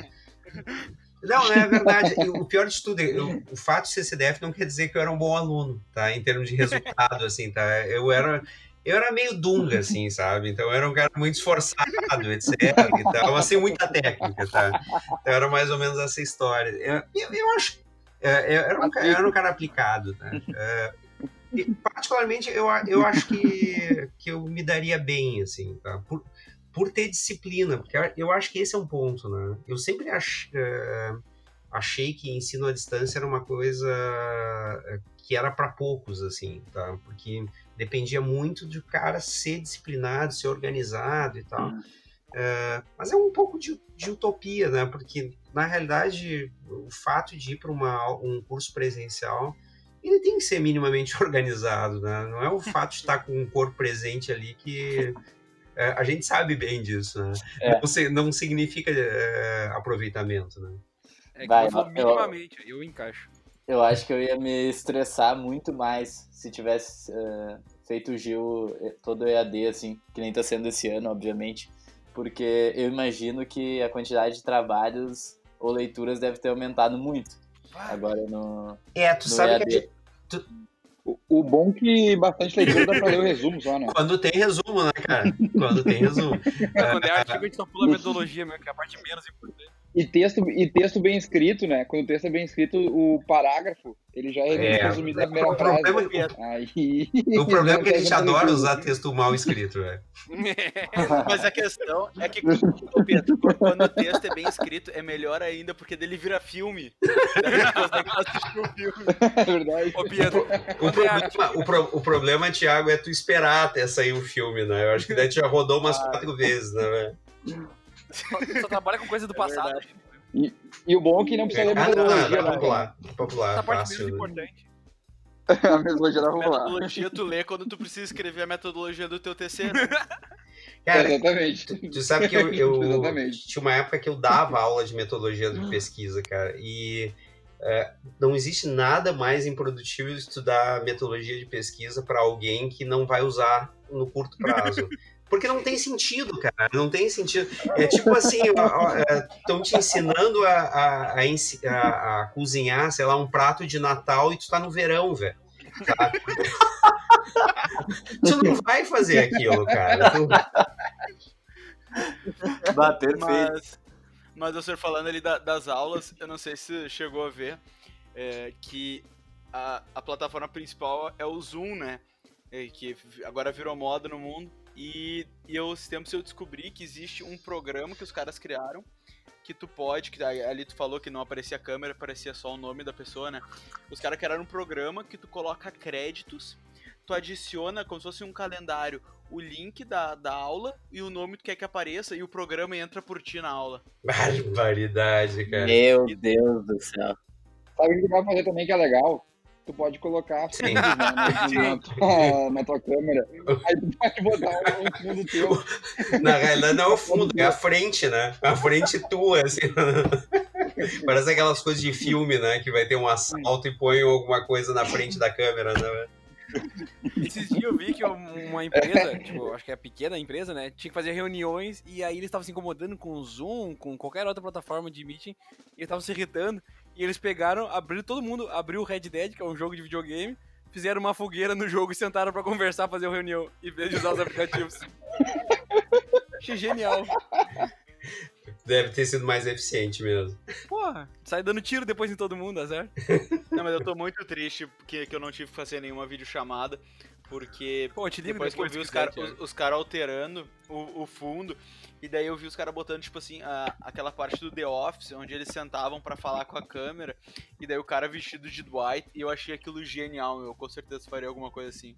Não, não é verdade. o pior de tudo, eu, o fato de ser CDF não quer dizer que eu era um bom aluno, tá? Em termos de resultado, assim, tá? Eu era, eu era meio dunga, assim, sabe? Então eu era um cara muito esforçado, etc. Então, assim, muita técnica, tá? Então era mais ou menos essa história. Eu, eu, eu acho. É, eu era, um, eu era um cara aplicado, né? É, particularmente, eu, eu acho que, que eu me daria bem, assim, tá? Por, por ter disciplina, porque eu acho que esse é um ponto, né? Eu sempre ach, achei que ensino à distância era uma coisa que era para poucos, assim, tá? Porque dependia muito de o cara ser disciplinado, ser organizado e tal. É, mas é um pouco de, de, utopia, né? Porque, na realidade, o fato de ir para um curso presencial, ele tem que ser minimamente organizado, né? Não é o fato de estar com um corpo presente ali que... É, a gente sabe bem disso, né? É. Não, não, significa é, aproveitamento, né? É que Vai, eu minimamente, eu... eu encaixo. Eu acho que eu ia me estressar muito mais se tivesse uh, feito o Gil eh, todo EAD, assim, que nem tá sendo esse ano, obviamente. Porque eu imagino que a quantidade de trabalhos ou leituras deve ter aumentado muito. Agora no. É, tu no sabe EAD. que. O, o bom é que bastante leitura dá pra ler o resumo só, né? Quando tem resumo, né, cara? Quando tem resumo. Quando é artigo, a gente só pula a metodologia mesmo, que é a parte menos importante. E texto, e texto bem escrito, né? Quando o texto é bem escrito, o parágrafo, ele já é, É, resumido na o primeira problema- frase. Aí... O problema é que a gente adora usar texto mal escrito, velho. Mas a questão é que, Pedro, quando o texto é bem escrito, é melhor ainda, porque dele vira filme. É verdade. Ô, Pietro, O é problema, o, pro- o problema, Thiago, é tu esperar até sair o filme, né? Eu acho que daí tu já rodou Ah. umas quatro vezes, né, velho? Só, só trabalha com coisa do passado. E o bom é que não precisa ler Ah, não, não, metodologia, não, né? popular. Popular, Essa parte fácil. menos né? importante. A metodologia dá pra falar. Metodologia tu lê quando tu precisa escrever a metodologia do teu TC. né? Cara, Exatamente. tu, tu sabe que eu, eu tinha uma época que eu dava aula de metodologia de pesquisa, cara, e é, não existe nada mais improdutivo de estudar metodologia de pesquisa para alguém que não vai usar no curto prazo. Porque não tem sentido, cara. Não tem sentido. É tipo assim, estão te ensinando a, a, a, a- a cozinhar, sei lá, um prato de Natal e tu tá no verão, velho. Tá? tu não vai fazer aquilo, cara. Tu- Bah, perfeito. Mas, mas o senhor falando ali da- das aulas, eu não sei se chegou a ver é, que a, a plataforma principal é o Zoom, né? É, que agora virou moda no mundo. E, e eu, esses tempos eu descobri que existe um programa que os caras criaram que tu pode, que ali tu falou que não aparecia a câmera, aparecia só o nome da pessoa, né? Os caras criaram um programa que tu coloca créditos, tu adiciona como se fosse um calendário o link da, da aula e o nome que tu quer que apareça e o programa entra por ti na aula. Barbaridade, cara. Meu Deus do céu. Sabe o que dá pra fazer também que é legal? Tu pode colocar Sim. fundos, né, na, tua, na tua câmera. Aí tu pode botar um, um fundo teu. Na realidade não é o fundo, é a frente, né? A frente tua, assim. Parece aquelas coisas de filme, né? Que vai ter um assalto e põe alguma coisa na frente da câmera, né? Esses dias eu vi que um- uma empresa, tipo, acho que é a pequena empresa, né? Tinha que fazer reuniões e aí eles estavam se incomodando com o Zoom, com qualquer outra plataforma de meeting, e eles estavam se irritando. E eles pegaram, abriram todo mundo, abriu o Red Dead, que é um jogo de videogame, fizeram uma fogueira no jogo e sentaram pra conversar, fazer uma reunião, em vez de usar os aplicativos. Achei genial. Deve ter sido mais eficiente mesmo. Porra, sai dando tiro depois em todo mundo, azar. Não, mas eu tô muito triste porque que eu não tive que fazer nenhuma videochamada, porque Pô, eu te depois, que eu vi os caras os, os cara alterando o, o fundo, e daí eu vi os caras botando, tipo assim, a- aquela parte do The Office, onde eles sentavam pra falar com a câmera, e daí o cara vestido de Dwight, e eu achei aquilo genial, eu com certeza faria alguma coisa assim.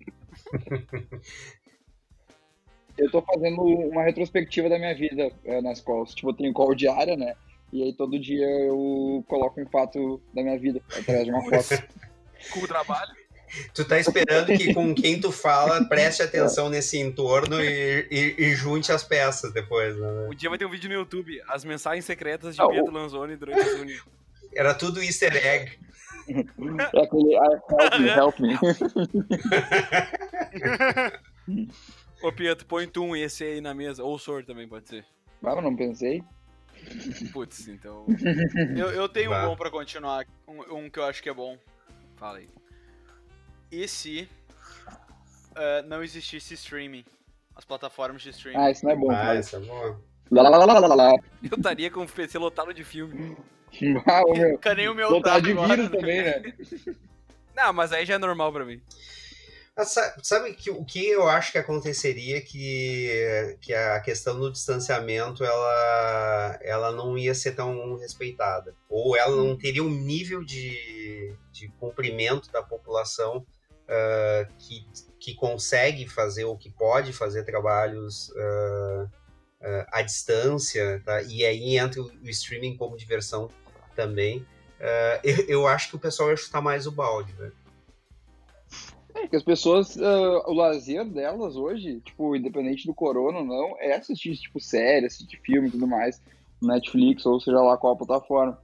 Eu tô fazendo uma retrospectiva da minha vida eh, nas calls. Tipo, eu tenho call diária, né? E aí todo dia eu coloco um fato da minha vida através de uma foto. Com o trabalho. Tu tá esperando que com quem tu fala preste atenção nesse entorno e, e- e junte as peças depois, né? Um dia vai ter um vídeo no YouTube, as mensagens secretas de Ah, o- Pedro Lanzoni durante a reunião. Era tudo easter egg. É aquele ah, help me, help me. Ô Pietro, põe tu um esse aí na mesa, ou o Sor também pode ser. Ah, eu não pensei. Putz, então. Eu, eu tenho Bah. um bom pra continuar, um, um que eu acho que é bom. Fala aí. E se eh, não existisse streaming? As plataformas de streaming. Ah, isso não é bom. Ah, cara. essa é boa. Lá, lá, lá, lá, lá, lá, lá. Eu estaria com o PC lotado de filme. Ah, ô, meu. Fica nem o meu tá de agora, vírus né? também, né? Não, mas aí já é normal pra mim. Ah, sa- Sabe que, o que eu acho que aconteceria que, que a questão do distanciamento ela, ela não ia ser tão respeitada. Ou ela não teria um nível de, de cumprimento da população ah, que, que consegue fazer ou que pode fazer trabalhos ah, ah, à distância, tá? e aí entra o streaming como diversão também. Eu, eu acho que o pessoal ia chutar mais o balde, né? É que as pessoas, o lazer delas hoje, tipo, independente do corona ou não, é assistir, tipo, série, assistir filme e tudo mais, Netflix ou seja lá qual plataforma.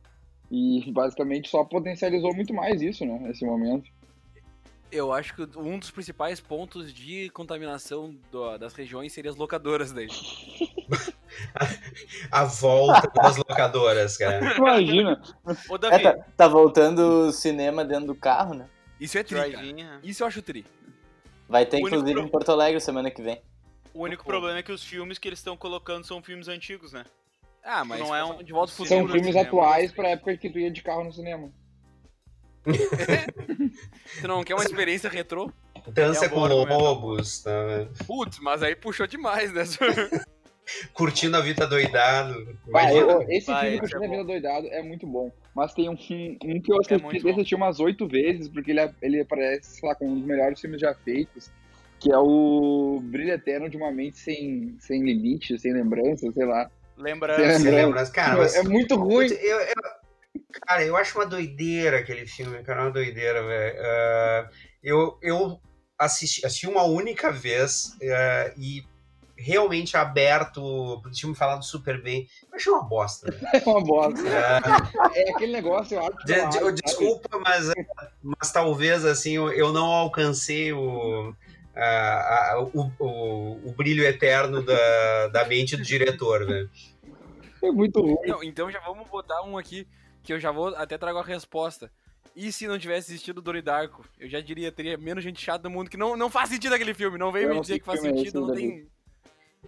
E basicamente só potencializou muito mais isso, né? Nesse momento. Eu acho que um dos principais pontos de contaminação do- das regiões seria as locadoras daí. A volta das locadoras, cara. Imagina. Ô, É, Davi, tá, tá voltando o cinema dentro do carro, né? Isso é tri, cara. é. Isso eu acho tri. Vai ter, inclusive, pro- em Porto Alegre semana que vem. o único problema é que os filmes que eles estão colocando são filmes antigos, né? Ah, mas Não é um- de volta pro São filmes né? atuais pra época que tu ia de carro no cinema. Tu não quer uma experiência retrô? Dança É com lobos, tá? Putz, mas aí puxou demais, né? curtindo a vida doidado. Imagina. eu- esse Vai, filme eu é da Vida. Doidado é muito bom. Mas tem um, um que eu assisti, muito eu bom. assisti umas oito vezes, porque ele, é- ele parece, sei lá, com um dos melhores filmes já feitos, que é o Brilho Eterno de uma Mente Sem, sem Limite, Sem Lembrança, sei lá. Lembrança. É, Você lembra? Cara, mas, é muito ruim. eu, eu- cara, eu acho uma doideira aquele filme, cara, uma doideira, velho. Ah, eu, eu assisti, assisti uma única vez ah, e realmente aberto pro time falando super bem. Eu achei uma bosta. É uma bosta. Ah, É aquele negócio, eu acho. de- de- sabe? desculpa, mas, mas talvez assim eu, eu não alcancei o, a- a- o, o, o brilho eterno da, da mente do diretor, velho. É muito ruim. Não, então já vamos botar um aqui que eu já vou até trago a resposta. E se não tivesse assistido Donnie Darko? Eu já diria, teria menos gente chata do mundo que não, não faz sentido aquele filme. Não vem Eu me não dizer que faz é sentido, não tem.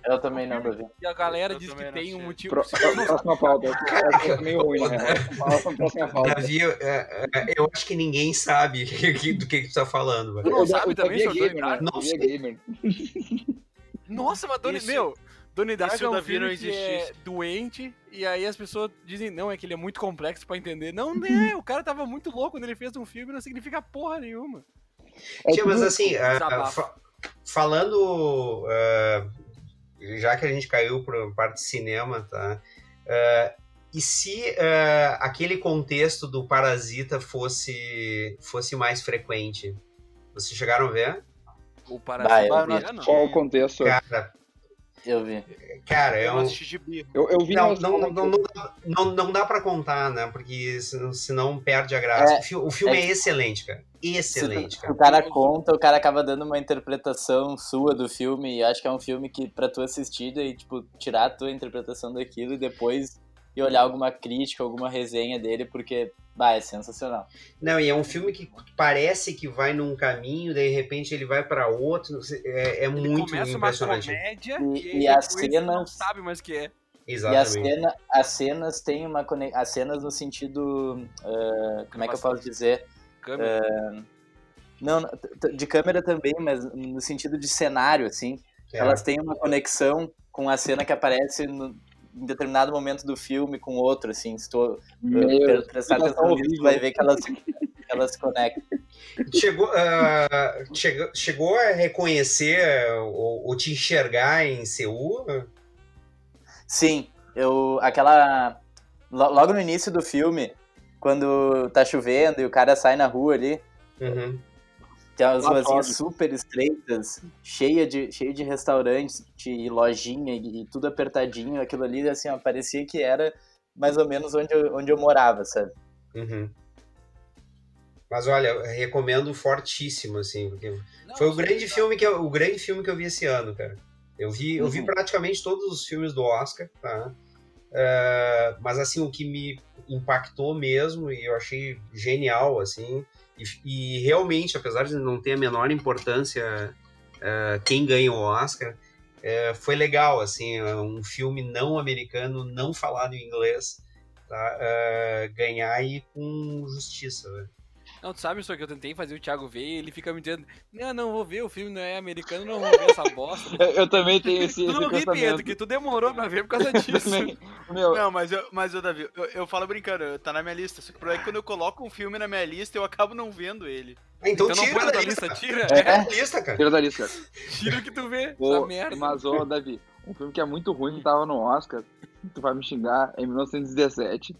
Eu também não, Davi. E a galera Eu diz que tem um motivo. Pro- próxima pauta. Essa é meio ruim, né? Próxima, pauta. Davi, é, é, eu acho que ninguém sabe do que, que tu tá falando, velho. Tu não Eu- sabe eu também, seu gamer, né? Não Eu sabia gamer. Nossa, mas Isso- meu, Donnie Darko é um Davi filme não que é doente e aí as pessoas dizem, não, é que ele é muito complexo pra entender. Não, né, o cara tava muito louco quando ele fez um filme, não significa porra nenhuma. É Tia, mas assim, desabafo. fa- falando, ah, já que a gente caiu para parte de cinema, tá? Ah, e se ah, aquele contexto do Parasita fosse, fosse mais frequente? Vocês chegaram a ver? O Parasita é, não. Qual o contexto? Cara, Eu vi. cara, é Eu não um, assisti gibi. Eu, eu vi Não, não, não, não, não, dá- não, não dá pra contar, né? Porque senão, senão perde a graça. É, o filme, o filme é é, excelente, cara. Excelente, cara. o cara conta, o cara acaba dando uma interpretação sua do filme, e acho que é um filme que pra tu assistir e, tipo, tirar a tua interpretação daquilo e depois ir olhar alguma crítica, alguma resenha dele, porque, bah, é sensacional. Não, e é um filme que parece que vai num caminho, de repente ele vai pra outro. É, é Ele muito começa uma impressionante. comédia E- e, e as depois não cenas- sabe mais o que é. E a Exatamente. cena, as cenas têm uma conex... As cenas no sentido. ah, como é que eu posso dizer? Câmera. Não, t- t- de câmera também, mas no sentido de cenário, assim. É. Elas têm uma conexão com a cena que aparece no- em determinado momento do filme com outro, assim. Se tu Meu, pre- prestar atenção nisso, tu vai ver que elas, que elas se conectam. Chegou, ah, chegou, chegou a reconhecer ou, ou te enxergar em Seul? Sim, eu. Aquela. lo- Logo no início do filme, quando tá chovendo e o cara sai na rua ali, Uhum. Tem umas top. super estreitas, cheia de, cheia de restaurantes e lojinha e, e tudo apertadinho, aquilo ali, assim, ó, parecia que era mais ou menos onde eu, onde eu morava, sabe? Uhum. Mas olha, eu recomendo fortíssimo, assim, porque Não, foi o grande tá. filme que eu, o grande filme que eu vi esse ano, cara. Eu vi, eu vi Uhum. praticamente todos os filmes do Oscar, tá? É, mas assim, o que me impactou mesmo e eu achei genial, assim, e, e realmente, apesar de não ter a menor importância é, quem ganha o Oscar, é, foi legal, assim, é um filme não americano, não falado em inglês, tá? É, ganhar aí com justiça, velho. Não, tu sabe só que eu tentei fazer o Thiago ver e ele fica me dizendo, não, não vou ver, o filme não é americano, não vou ver essa bosta. Eu, eu também tenho esse, tu esse não ri, Pedro, que tu demorou pra ver por causa disso. Meu, Não, mas eu, mas eu, Davi, eu, eu falo brincando, tá na minha lista. Só que o problema é que quando eu coloco um filme na minha lista, eu acabo não vendo ele. Então, Então tira da tua lista, lista, tira. É. tira da lista, cara. tira da lista, cara. Tira o que tu vê, Ô, essa merda. Mas, ô, Davi, um filme que é muito ruim que tava no Oscar, tu vai me xingar, é em 1917.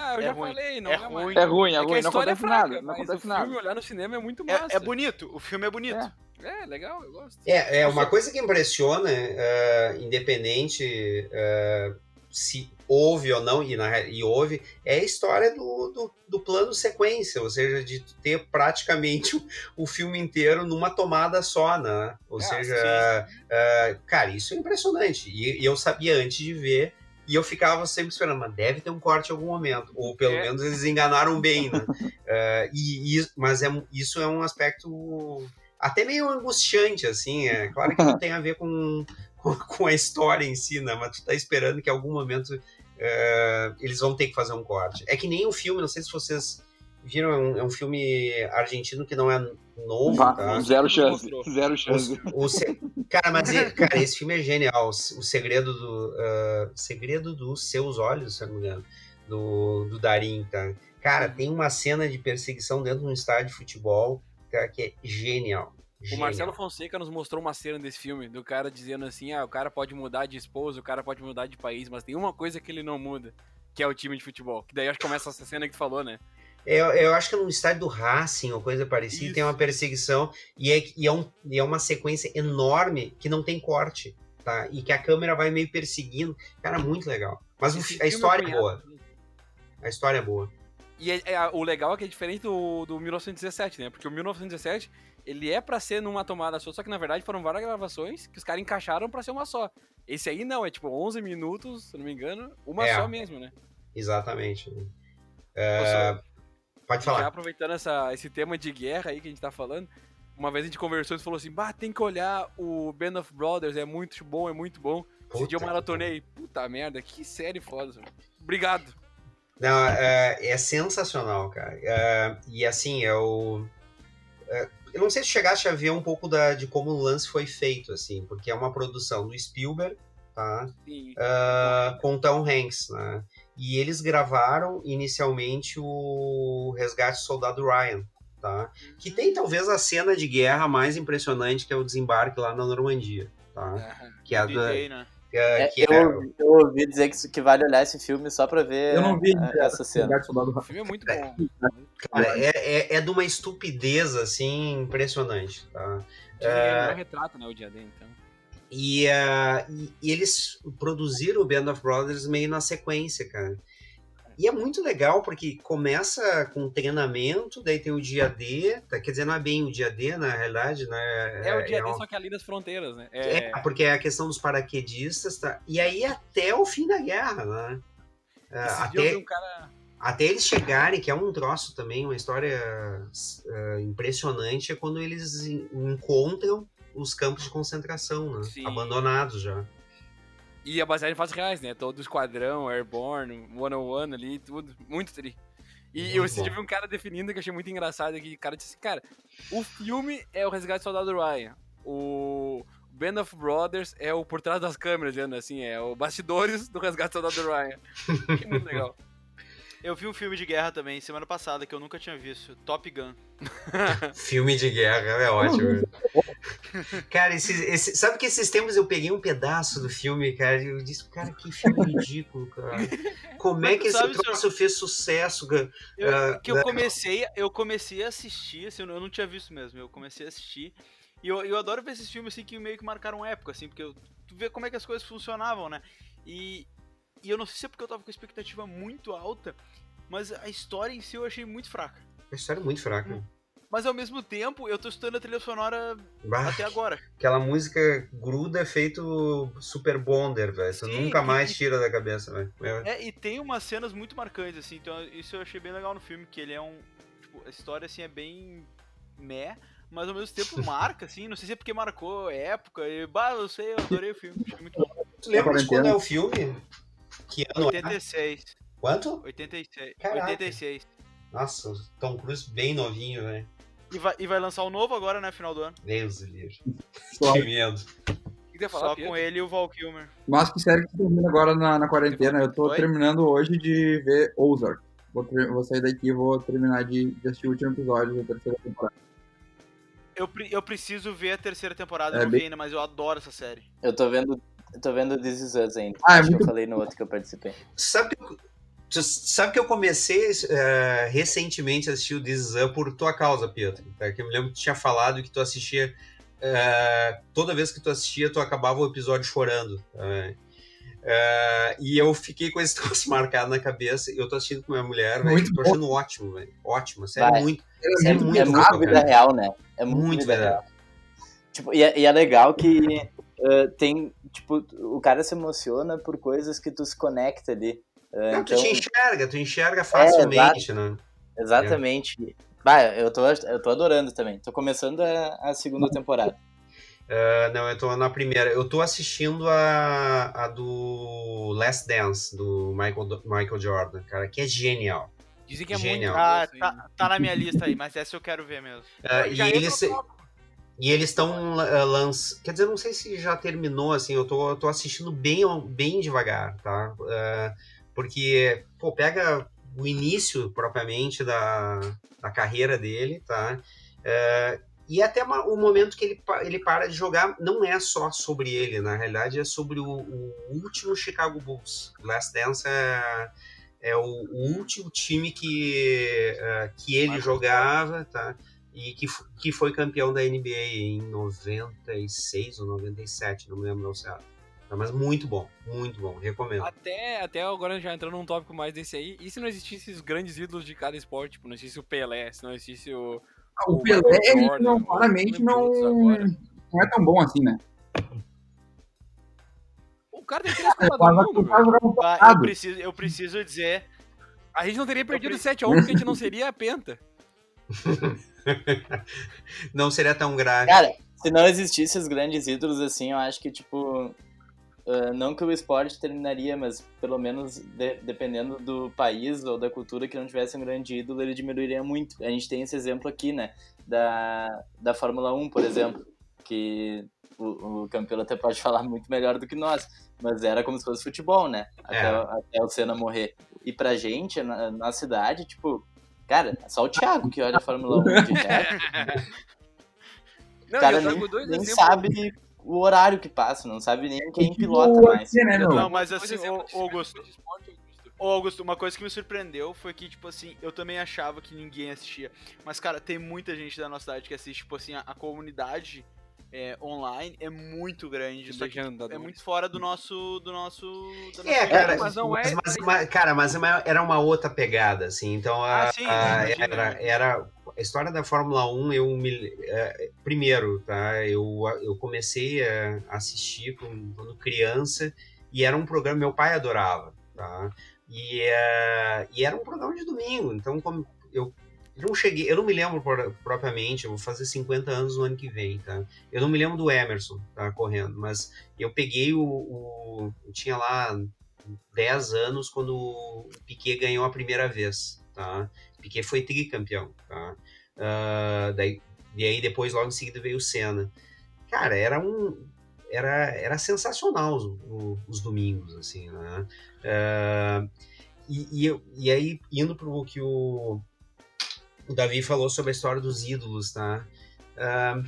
Ah, eu É já ruim. falei, não É é, mais. ruim. É ruim, é É a não história é acontece fraca, nada, não mas acontece o nada. filme olhar no cinema é muito massa. É, é bonito, o filme é bonito. É, legal, eu gosto. É, é uma coisa que impressiona, é, independente é, se houve ou não, e, na, e houve, é a história do, do, do plano sequência, ou seja, de ter praticamente o, o filme inteiro numa tomada só, né? Ou Ah, seja, ah, cara, isso é impressionante. E, e eu sabia antes de ver, e eu ficava sempre esperando, mas deve ter um corte em algum momento. Ou pelo É. menos eles enganaram bem, né? Ah, e, e- mas é, isso é um aspecto até meio angustiante, assim. É claro que não tem a ver com, com, a história em si, né? Mas tu tá esperando que em algum momento eh, eles vão ter que fazer um corte. É que nem o filme, não sei se vocês viram, é um, é um filme argentino que não é novo, Vá, tá? Zero chance. Zero O, chance. o se- Cara, mas cara, esse filme é genial. O segredo do. ah, segredo dos seus olhos, se eu não me engano. Do, do Darim, tá? Cara, tem uma cena de perseguição dentro de um estádio de futebol cara, que é genial. O. Marcelo Fonseca nos mostrou uma cena desse filme, do cara dizendo assim, ah, o cara pode mudar de esposa, o cara pode mudar de país, mas tem uma coisa que ele não muda, que é o time de futebol. Que daí acho que começa essa cena que tu falou, né? Eu, eu acho que é no estádio do Racing ou coisa parecida, Isso. tem uma perseguição e é, e, é um, e é uma sequência enorme que não tem corte, tá? E que a câmera vai meio perseguindo. Cara, muito legal. Mas Esse a história é boa. A história é boa. E é- é- o legal é que é diferente do, do 1917, né? Porque o 1917, ele é pra ser numa tomada só, só que na verdade foram várias gravações que os caras encaixaram pra ser uma só. Esse aí não, é tipo 11 minutos, se não me engano, uma É. só mesmo, né? Exatamente. Pô, É, pode Já falar. aproveitando essa, esse tema de guerra aí que a gente tá falando, uma vez a gente conversou e falou assim, bah, tem que olhar o Band of Brothers, é muito bom, é muito bom. Esse dia eu Puta maratonei, puta merda, que série foda. velho. Obrigado. Não, é, é sensacional, cara. É, e assim, eu. é, eu não sei se chegaste a ver um pouco da, de como o lance foi feito, assim, porque é uma produção do Spielberg, tá? Sim. Ah, com Tom Hanks, né? E eles gravaram inicialmente o Resgate do Soldado Ryan, tá? Que tem talvez a cena de guerra mais impressionante, que é o desembarque lá na Normandia, tá? Que é a da, D-Day, né? que é- É, que eu, é- ouvi- eu ouvi dizer que, que vale olhar esse filme só pra ver Eu não vi é, essa cena. Resgate do Soldado O filme é muito bom. Cara, é, é, é de uma estupidez, assim, impressionante, tá? Dizem que ele não retrata, né, o dia dele, então. E, ah, e, e eles produziram o Band of Brothers meio na sequência, cara. E é muito legal porque começa com treinamento, daí tem o dia D, tá? quer dizer, não é bem o dia D, na realidade, né? É, o dia é D, um- só que ali das fronteiras, né? É, É, porque é a questão dos paraquedistas, tá? E aí até o fim da guerra, né? Ah, esse até, um cara... até eles chegarem, que é um troço também, uma história ah, impressionante, é quando eles en- encontram os campos de concentração, né? Sim. Abandonados já. E é baseado em fatos reais, né? Todo o esquadrão, Airborne, One on One ali, tudo. Muito tri. E Muito eu vi um cara definindo que eu achei muito engraçado que o cara disse assim, cara, o filme é o Resgate do Soldado Ryan. O Band of Brothers é o por trás das câmeras, dizendo assim, é o bastidores do Resgate do Soldado Ryan. Achei muito legal. Eu vi um filme de guerra também, semana passada, que eu nunca tinha visto. Top Gun. Filme de guerra, é ótimo. cara, esse, esse- sabe que esses tempos eu peguei um pedaço do filme, cara, e eu disse, cara, que filme ridículo, cara. Como é que esse sabe, troço fez sucesso, cara? Eu- Ah, que eu né? comecei, eu comecei a assistir, assim, eu não eu não tinha visto mesmo, eu comecei a assistir. E eu, eu adoro ver esses filmes assim que meio que marcaram época, assim, porque eu, tu vê como é que as coisas funcionavam, né? E, e eu não sei se é porque eu tava com a expectativa muito alta, mas a história em si eu achei muito fraca. A história é muito fraca. Mas ao mesmo tempo, eu tô estudando a trilha sonora Bah, até agora. aquela música gruda é feito super bonder, velho. Sim, nunca mais e- tira da cabeça, velho. É, É, e tem umas cenas muito marcantes, assim, então isso eu achei bem legal no filme, que ele é um. Tipo, a história assim é bem meh, mas ao mesmo tempo marca, assim, não sei se é porque marcou época, e, bah, eu sei, eu adorei o filme, achei muito bom. Tu lembra de quando é o filme? Que ano é? 86, Quanto? 86, Caraca. 86. Nossa, o Tom Cruise bem novinho, velho. E vai, e vai lançar o novo agora, né, final do ano. Deus. Só- Que medo. Que falar, Só com ele e o Val Kilmer. Mas que série que tu tá agora na, na quarentena? Eu tô Oi? terminando hoje de ver Ozark. Vou, vou sair daqui e vou terminar de, de assistir o último episódio da terceira temporada. Eu, eu preciso ver a terceira temporada, É não bem- vi ainda, mas eu adoro essa série. Eu tô vendo, eu tô vendo This Is Us ainda. Ah, é Acho que muito- eu falei no outro que eu participei. Sabe que eu, tu sabe que eu comecei eh, recentemente a assistir o This Is Us por tua causa, Pietro. Tá? Que eu me lembro que tu tinha falado que tu assistia. eh, toda vez que tu assistia, tu acabava o episódio chorando. tá? Uh, e eu fiquei com esse troço marcado na cabeça. E eu tô assistindo com minha mulher, velho. Muito Tô bom. achando ótimo, velho. Ótimo. Sério, Vai. muito. É muito É muito muito bom, vida cara. real, né? É muito, Muito vida real. Tipo, e, é, e é legal que eh, tem, tipo, o cara se emociona por coisas que tu se conecta ali. Eh, Não, tu então, te enxerga, tu enxerga facilmente, né? exatamente. Bah, eu tô, eu tô adorando também. Tô começando a, a segunda temporada. Uh, não, eu tô na primeira. Eu tô assistindo a, a do Last Dance, do Michael, Michael Jordan, cara, que é genial. Dizem que é Genial. muito Ah, tá, tá na minha lista aí, mas essa eu quero ver mesmo. Uh, e no tópico. E eles estão lançando. Quer dizer, não sei se já terminou, assim, eu tô, eu tô assistindo bem, bem devagar, tá? Uh, porque, pô, pega o início propriamente da, da carreira dele, tá? Uh, e até ma- o momento que ele, ele para de jogar, não é só sobre ele, na realidade é sobre o, o último Chicago Bulls. Last Dance é, é o, o último time que, eh, que ele jogava, tá? E que, que foi campeão da NBA em 96 ou 97, não me lembro ao certo. Tá, mas muito bom, muito bom, recomendo. Até, até agora já entrando num tópico mais desse aí, e se não existisse os grandes ídolos de cada esporte? Tipo, não existisse o Pelé, se não existisse o. O o Pelé, Michael ele Jordan, não, claramente não, não é tão bom assim, né? O cara tem três Copas do Mundo, Ah, eu, tocado. preciso, eu preciso dizer. A gente não teria perdido pre- 7x1 porque a gente não seria a penta. Não seria tão grave. Cara, se não existisse os grandes ídolos assim, eu acho que, tipo. ah, não que o esporte terminaria, mas pelo menos de- dependendo do país ou da cultura que não tivesse um grande ídolo, ele diminuiria muito. A gente tem esse exemplo aqui, né? Da, da Fórmula 1, por exemplo, que o, o Campelo até pode falar muito melhor do que nós, mas era como se fosse futebol, né? Até, É. até o Senna morrer. E pra gente, na, na cidade, tipo, cara, é só o Thiago que olha a Fórmula 1 de. Não, O cara eu trago nem, dois nem sabe o horário que passa, não sabe nem quem pilota mais. né, trago Não, mas assim, ô- de Augusto. Augusto. Ô, Augusto, uma coisa que me surpreendeu foi que, tipo assim, eu também achava que ninguém assistia. Mas, cara, tem muita gente da nossa cidade que assiste, tipo assim, a, a comunidade é, online é muito grande. Só que Legenda é muito fora do nosso. Do nosso da É, nossa- cara, mas não é- mas- mas- cara, mas é era uma outra pegada, assim. Então, a, Ah, sim, a- era, era a história da Fórmula 1. Eu me, é, primeiro, tá? Eu, eu comecei a assistir quando, criança e era um programa meu pai adorava, tá? E, é, e era um programa de domingo. Então, como eu não cheguei, eu não me lembro propriamente, eu vou fazer 50 anos no ano que vem, tá? Eu não me lembro do Emerson, tá, correndo, mas eu peguei o, o eu tinha lá 10 anos quando o Piquet ganhou a primeira vez, tá? Piquet foi tricampeão, tá? Ah, daí, e aí depois, logo em seguida, veio o Senna. Cara, era um... Era, era sensacional os, o- os domingos, assim, né? Ah, e, e, e aí, indo pro que o, o Davi falou sobre a história dos ídolos, tá? Ah,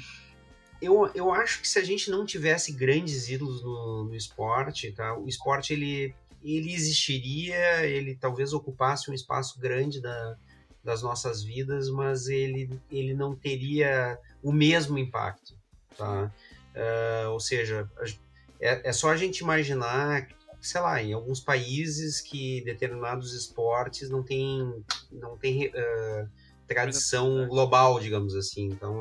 eu, eu acho que se a gente não tivesse grandes ídolos no, no esporte, tá? O esporte ele, ele existiria, ele talvez ocupasse um espaço grande da, das nossas vidas, mas ele, ele não teria o mesmo impacto, tá? Ah, ou seja, é, é só a gente imaginar, sei lá, em alguns países que determinados esportes não tem, não tem ah, tradição global, digamos assim. Então,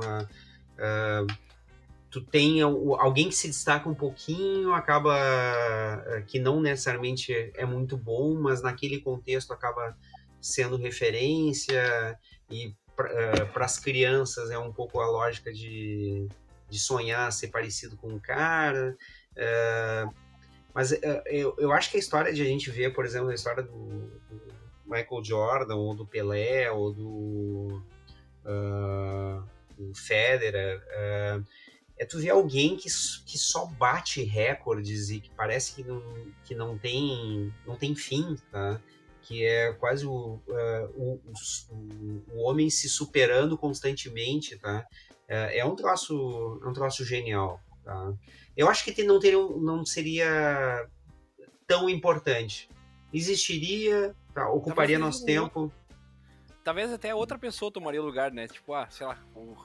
tu tem al- alguém que se destaca um pouquinho, acaba ah, que não necessariamente é muito bom, mas naquele contexto acaba sendo referência e para as crianças é um pouco a lógica de, de sonhar ser parecido com um cara. ah, mas eu, eu acho que a história de a gente ver, por exemplo, a história do, do Michael Jordan, ou do Pelé, ou do, ah, do Federer, ah, é tu ver alguém que, que só bate recordes e que parece que não, que não, tem, não tem fim, tá? Que é quase o, ah, o, o, o- homem se superando constantemente, tá? É, é um troço, é um troço genial, tá? Eu acho que não, teria, não seria tão importante. Existiria? Ocuparia Talvez nosso tempo. Talvez até outra pessoa tomaria lugar, né? Tipo, ah, sei lá, o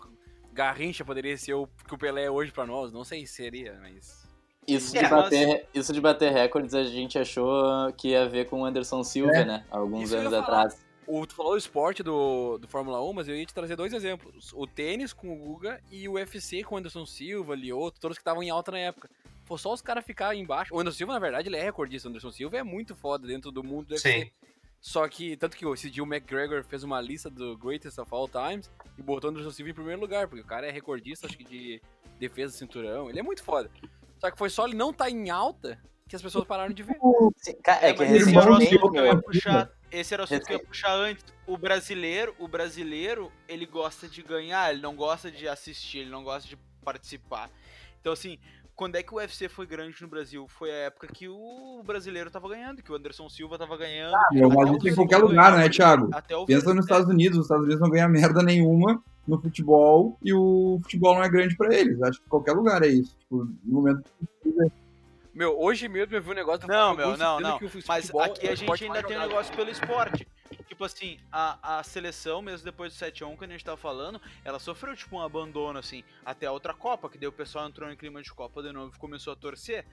Garrincha poderia ser o que o Pelé é hoje pra nós. Não sei se seria, mas. Isso de, É, bater, isso de bater recordes a gente achou que ia ver com o Anderson Silva, É. né? Alguns Isso anos atrás. O, tu falou o esporte do, do Fórmula 1, mas eu ia te trazer dois exemplos. O tênis com o Guga e o UFC com o Anderson Silva, Lioto, todos que estavam em alta na época. Foi só os caras ficarem embaixo. O Anderson Silva, na verdade, ele é recordista. O Anderson Silva é muito foda dentro do mundo do UFC. Só que, tanto que esse dia o McGregor fez uma lista do Greatest of All Times e botou o Anderson Silva em primeiro lugar, porque o cara é recordista, acho que de defesa do cinturão. Ele é muito foda. Só que foi só ele não estar em alta que as pessoas pararam de ver. Ca- é, que esse era o recentemente, assunto que eu ia meu, puxar. Esse era o assunto que eu ia Recen- puxar antes. O brasileiro, o brasileiro, ele gosta de ganhar, ele não gosta de assistir, ele não gosta de participar. Então, assim, quando é que o UFC foi grande no Brasil? Foi a época que o brasileiro tava ganhando, que o Anderson Silva tava ganhando. Meu, mas isso o em qualquer lugar, né, Thiago? Até o Pensa nos Estados Unidos, os Estados Unidos não ganham merda nenhuma no futebol e o futebol não é grande pra eles. Acho que qualquer lugar é isso. Tipo, no momento Meu, hoje mesmo eu vi um negócio do Não, meu, não, dizendo não. que o Mas futebol aqui é o a gente ainda tem um negócio pelo esporte. Tipo assim, a, a seleção, mesmo depois do 7x1 que a gente tava falando, ela sofreu tipo um abandono, assim, até a outra Copa, que daí o pessoal entrou em clima de Copa de novo e começou a torcer.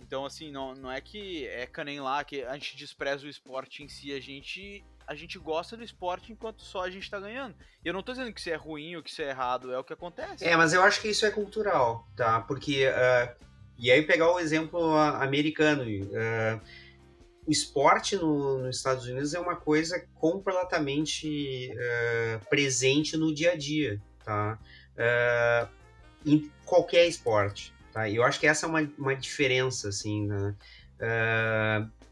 Então, assim, não, não é que é que nem lá, que a gente despreza o esporte em si, a gente, a gente gosta do esporte enquanto só a gente tá ganhando. E eu não tô dizendo que isso é ruim ou que isso é errado, é o que acontece. É, mas eu acho que isso é cultural, tá? Porque. ah, e aí pegar o exemplo americano. ah, o esporte no- nos Estados Unidos é uma coisa completamente ah, presente no dia a dia, tá? Ah, em qualquer esporte, tá? Eu acho que essa é uma, uma diferença, assim, né?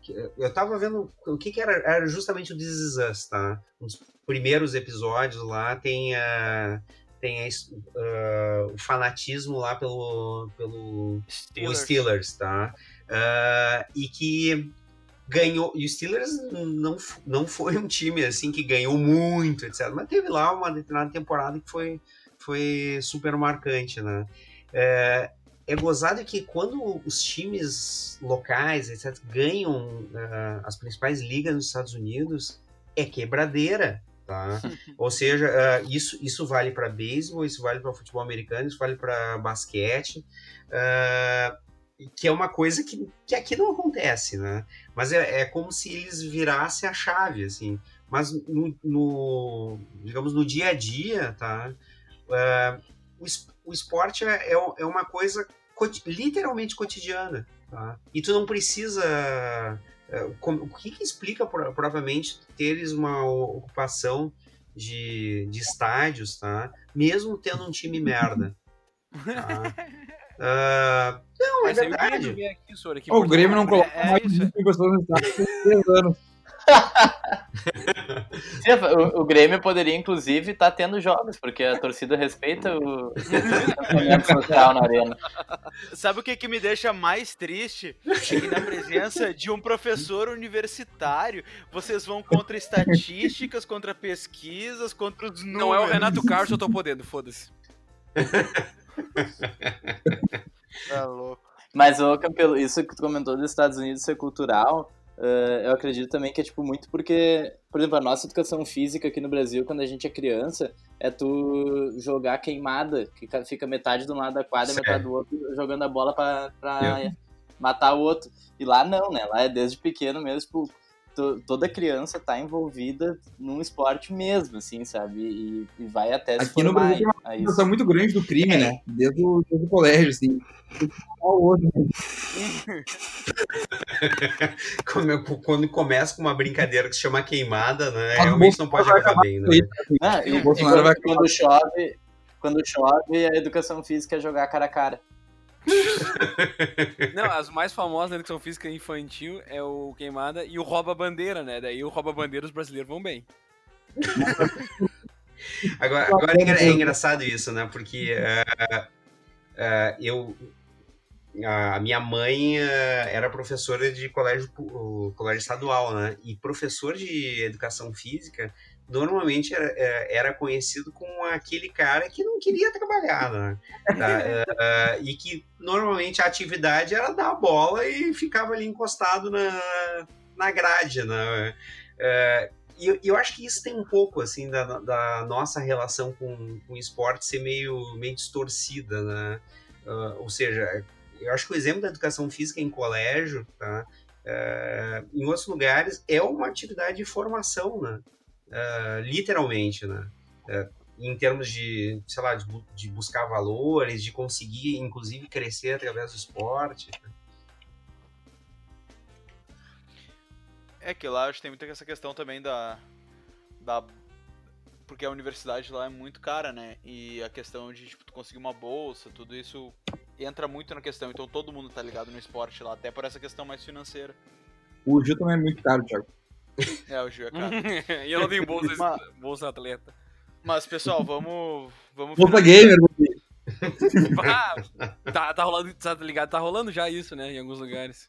Que- eu tava vendo o que que era, era justamente o This Is Us, tá? Um dos primeiros episódios lá tem a tem a ah, o fanatismo lá pelo, pelo Steelers. Steelers, tá? Ah, e que ganhou. E o Steelers não, não foi um time assim que ganhou muito, etc. Mas teve lá uma determinada temporada que foi, foi super marcante, né? É, é gozado que quando os times locais, etc., ganham ah, as principais ligas nos Estados Unidos, é quebradeira. Tá? Ou seja, ah, isso, isso vale para beisebol, isso vale para futebol americano, isso vale para basquete, ah, que é uma coisa que, que aqui não acontece, né? Mas é, é como se eles virassem a chave, assim. Mas no, no- digamos, no dia a dia, tá? Ah, o, o esporte é, é, é uma coisa literalmente cotidiana, tá? E tu não precisa... eh, como- o que, que explica pro- propriamente teres uma ocupação de, de estádios, tá? Mesmo tendo um time merda. Tá? Ah, não, é Mas aí o Grêmio verdade. vem aqui, senhor, aqui o Grêmio não favor. coloca é mais de isso. 20 mil pessoas no estádio por três anos. Sim, o, o Grêmio poderia, inclusive, estar tendo jogos, porque a torcida respeita o social na arena. Sabe o que, que me deixa mais triste? É que na presença de um professor universitário, vocês vão contra estatísticas, contra pesquisas, contra os números. Não é o Renato Carlos, eu tô podendo, foda-se. Tá louco. Mas, ô, Campelo, isso que tu comentou dos Estados Unidos ser cultural, eh, eu acredito também que é, tipo, muito porque, por exemplo, a nossa educação física aqui no Brasil, quando a gente é criança, é tu jogar queimada, que ca- fica metade de um lado da quadra e metade do outro, jogando a bola pra, pra matar o outro. E lá não, né? Lá é desde pequeno mesmo, tipo, to- toda criança tá envolvida num esporte mesmo, assim, sabe? E, e vai até se Aqui no formar Brasil a Uma isso. noção muito grande do crime, né? Desde o, desde o colégio, assim. Quando, quando começa com uma brincadeira que se chama queimada, né? Mas o Realmente não pode acabar bem, né? Ah, e, e quando, vai- quando chove, quando chove, a educação física é jogar cara a cara. Não, as mais famosas na educação física infantil é o Queimada e o Rouba Bandeira, né? Daí o Rouba Bandeira os brasileiros vão bem. Agora, agora é, é engraçado isso, né? Porque eh, eh, eu. A minha mãe eh, era professora de colégio, colégio estadual, né? E professor de educação física normalmente era, eh, era conhecido como aquele cara que não queria trabalhar, né? Tá? Eh, e que normalmente a atividade era dar a bola e ficava ali encostado na, na grade, né? Eh, e eu, acho que isso tem um pouco, assim, da, da nossa relação com, com o esporte ser meio, meio distorcida, né? Ah, ou seja, eu acho que o exemplo da educação física em colégio, tá? É, em outros lugares é uma atividade de formação, né? É, literalmente, né? É, em termos de, sei lá, de, de, buscar valores, de conseguir, inclusive, crescer através do esporte. É que lá acho que tem muita essa questão também da, da porque a universidade lá é muito cara, né? E a questão de tipo, tu conseguir uma bolsa, tudo isso entra muito na questão. Então todo mundo tá ligado no esporte lá, até por essa questão mais financeira. O Gil também é muito caro, Thiago. É, o Gil é caro. e eu não tenho bolsa, mas, bolsa atleta. Mas, pessoal, vamos. vamos bolsa gamer, ah, tá, tá rolando, tá ligado? Tá rolando já isso, né? Em alguns lugares.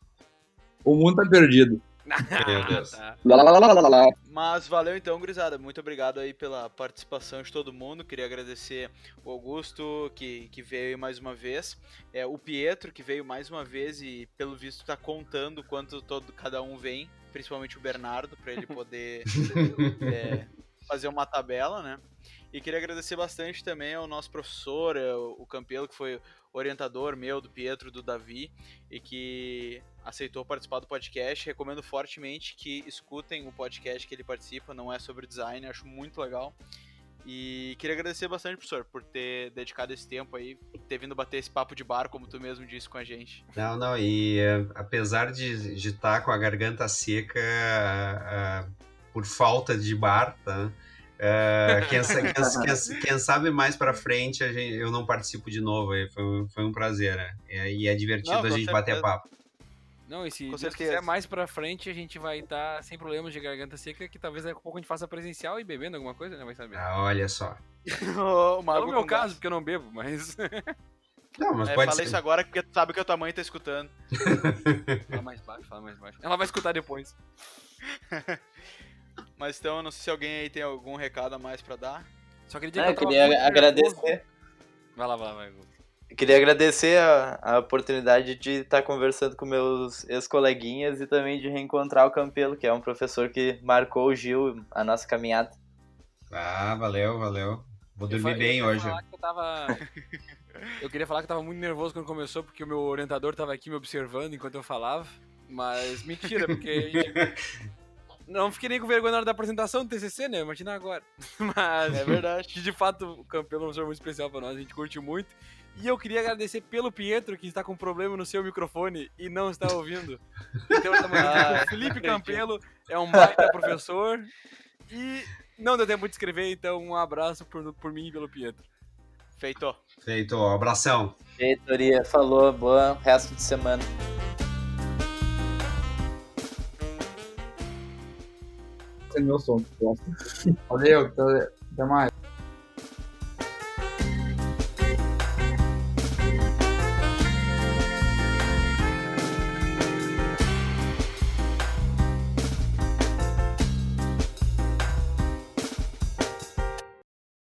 O mundo tá perdido. Meu Deus. Lá, lá, lá, lá, lá. Mas valeu então, gurizada. Muito obrigado aí pela participação de todo mundo. Queria agradecer o Augusto, que, que veio mais uma vez. É, o Pietro, que veio mais uma vez e, pelo visto, tá contando quanto todo, cada um vem. Principalmente o Bernardo, para ele poder é, fazer uma tabela, né? E queria agradecer bastante também ao nosso professor, é, o Campelo, que foi orientador meu, do Pietro, do Davi, e que aceitou participar do podcast. Recomendo fortemente que escutem o podcast que ele participa, não é sobre design, acho muito legal. E queria agradecer bastante, professor, por ter dedicado esse tempo aí, ter vindo bater esse papo de bar, como tu mesmo disse com a gente. Não, não, e uh, apesar de estar tá com a garganta seca uh, uh, por falta de bar, tá? quem, quem, quem, sabe mais pra frente gente, eu não participo de novo, foi, foi um prazer, né? E é divertido não, a gente certeza. bater papo. Não, e se Com Deus quiser mais pra frente, a gente vai estar tá sem problemas de garganta seca, que talvez daqui a pouco a gente faça presencial e bebendo alguma coisa, né? Vai saber. Ah, olha só. o Não é o meu caso, gás. porque eu não bebo, mas. Não, mas é, pode fala ser. isso agora porque tu sabe que a tua mãe tá escutando. fala mais baixo, fala mais baixo. Ela vai escutar depois. mas então, eu não sei se alguém aí tem algum recado a mais pra dar. Só queria que eu queria agradecer. Vai lá, vai lá, vai. Queria agradecer a, a oportunidade de estar conversando com meus ex-coleguinhas e também de reencontrar o Campelo, que é um professor que marcou o Gil, a nossa caminhada. Ah, valeu, valeu. Vou dormir eu, bem eu hoje. Eu, tava... eu queria falar que eu tava muito nervoso quando começou, porque o meu orientador tava aqui me observando enquanto eu falava. Mas mentira, porque não fiquei nem com vergonha na hora da apresentação do TCC, né? Imagina agora. Mas é verdade. Que de fato o Campelo é um professor muito especial pra nós, a gente curte muito. E eu queria agradecer pelo Pietro, que está com problema no seu microfone e não está ouvindo. Então, ah, o Felipe Campelo é um baita professor e não deu tempo de escrever, então um abraço por, por mim e pelo Pietro. Feito. Feito, abração. Feitoria, falou, boa resto de semana. Esse é meu som, Valeu, até mais.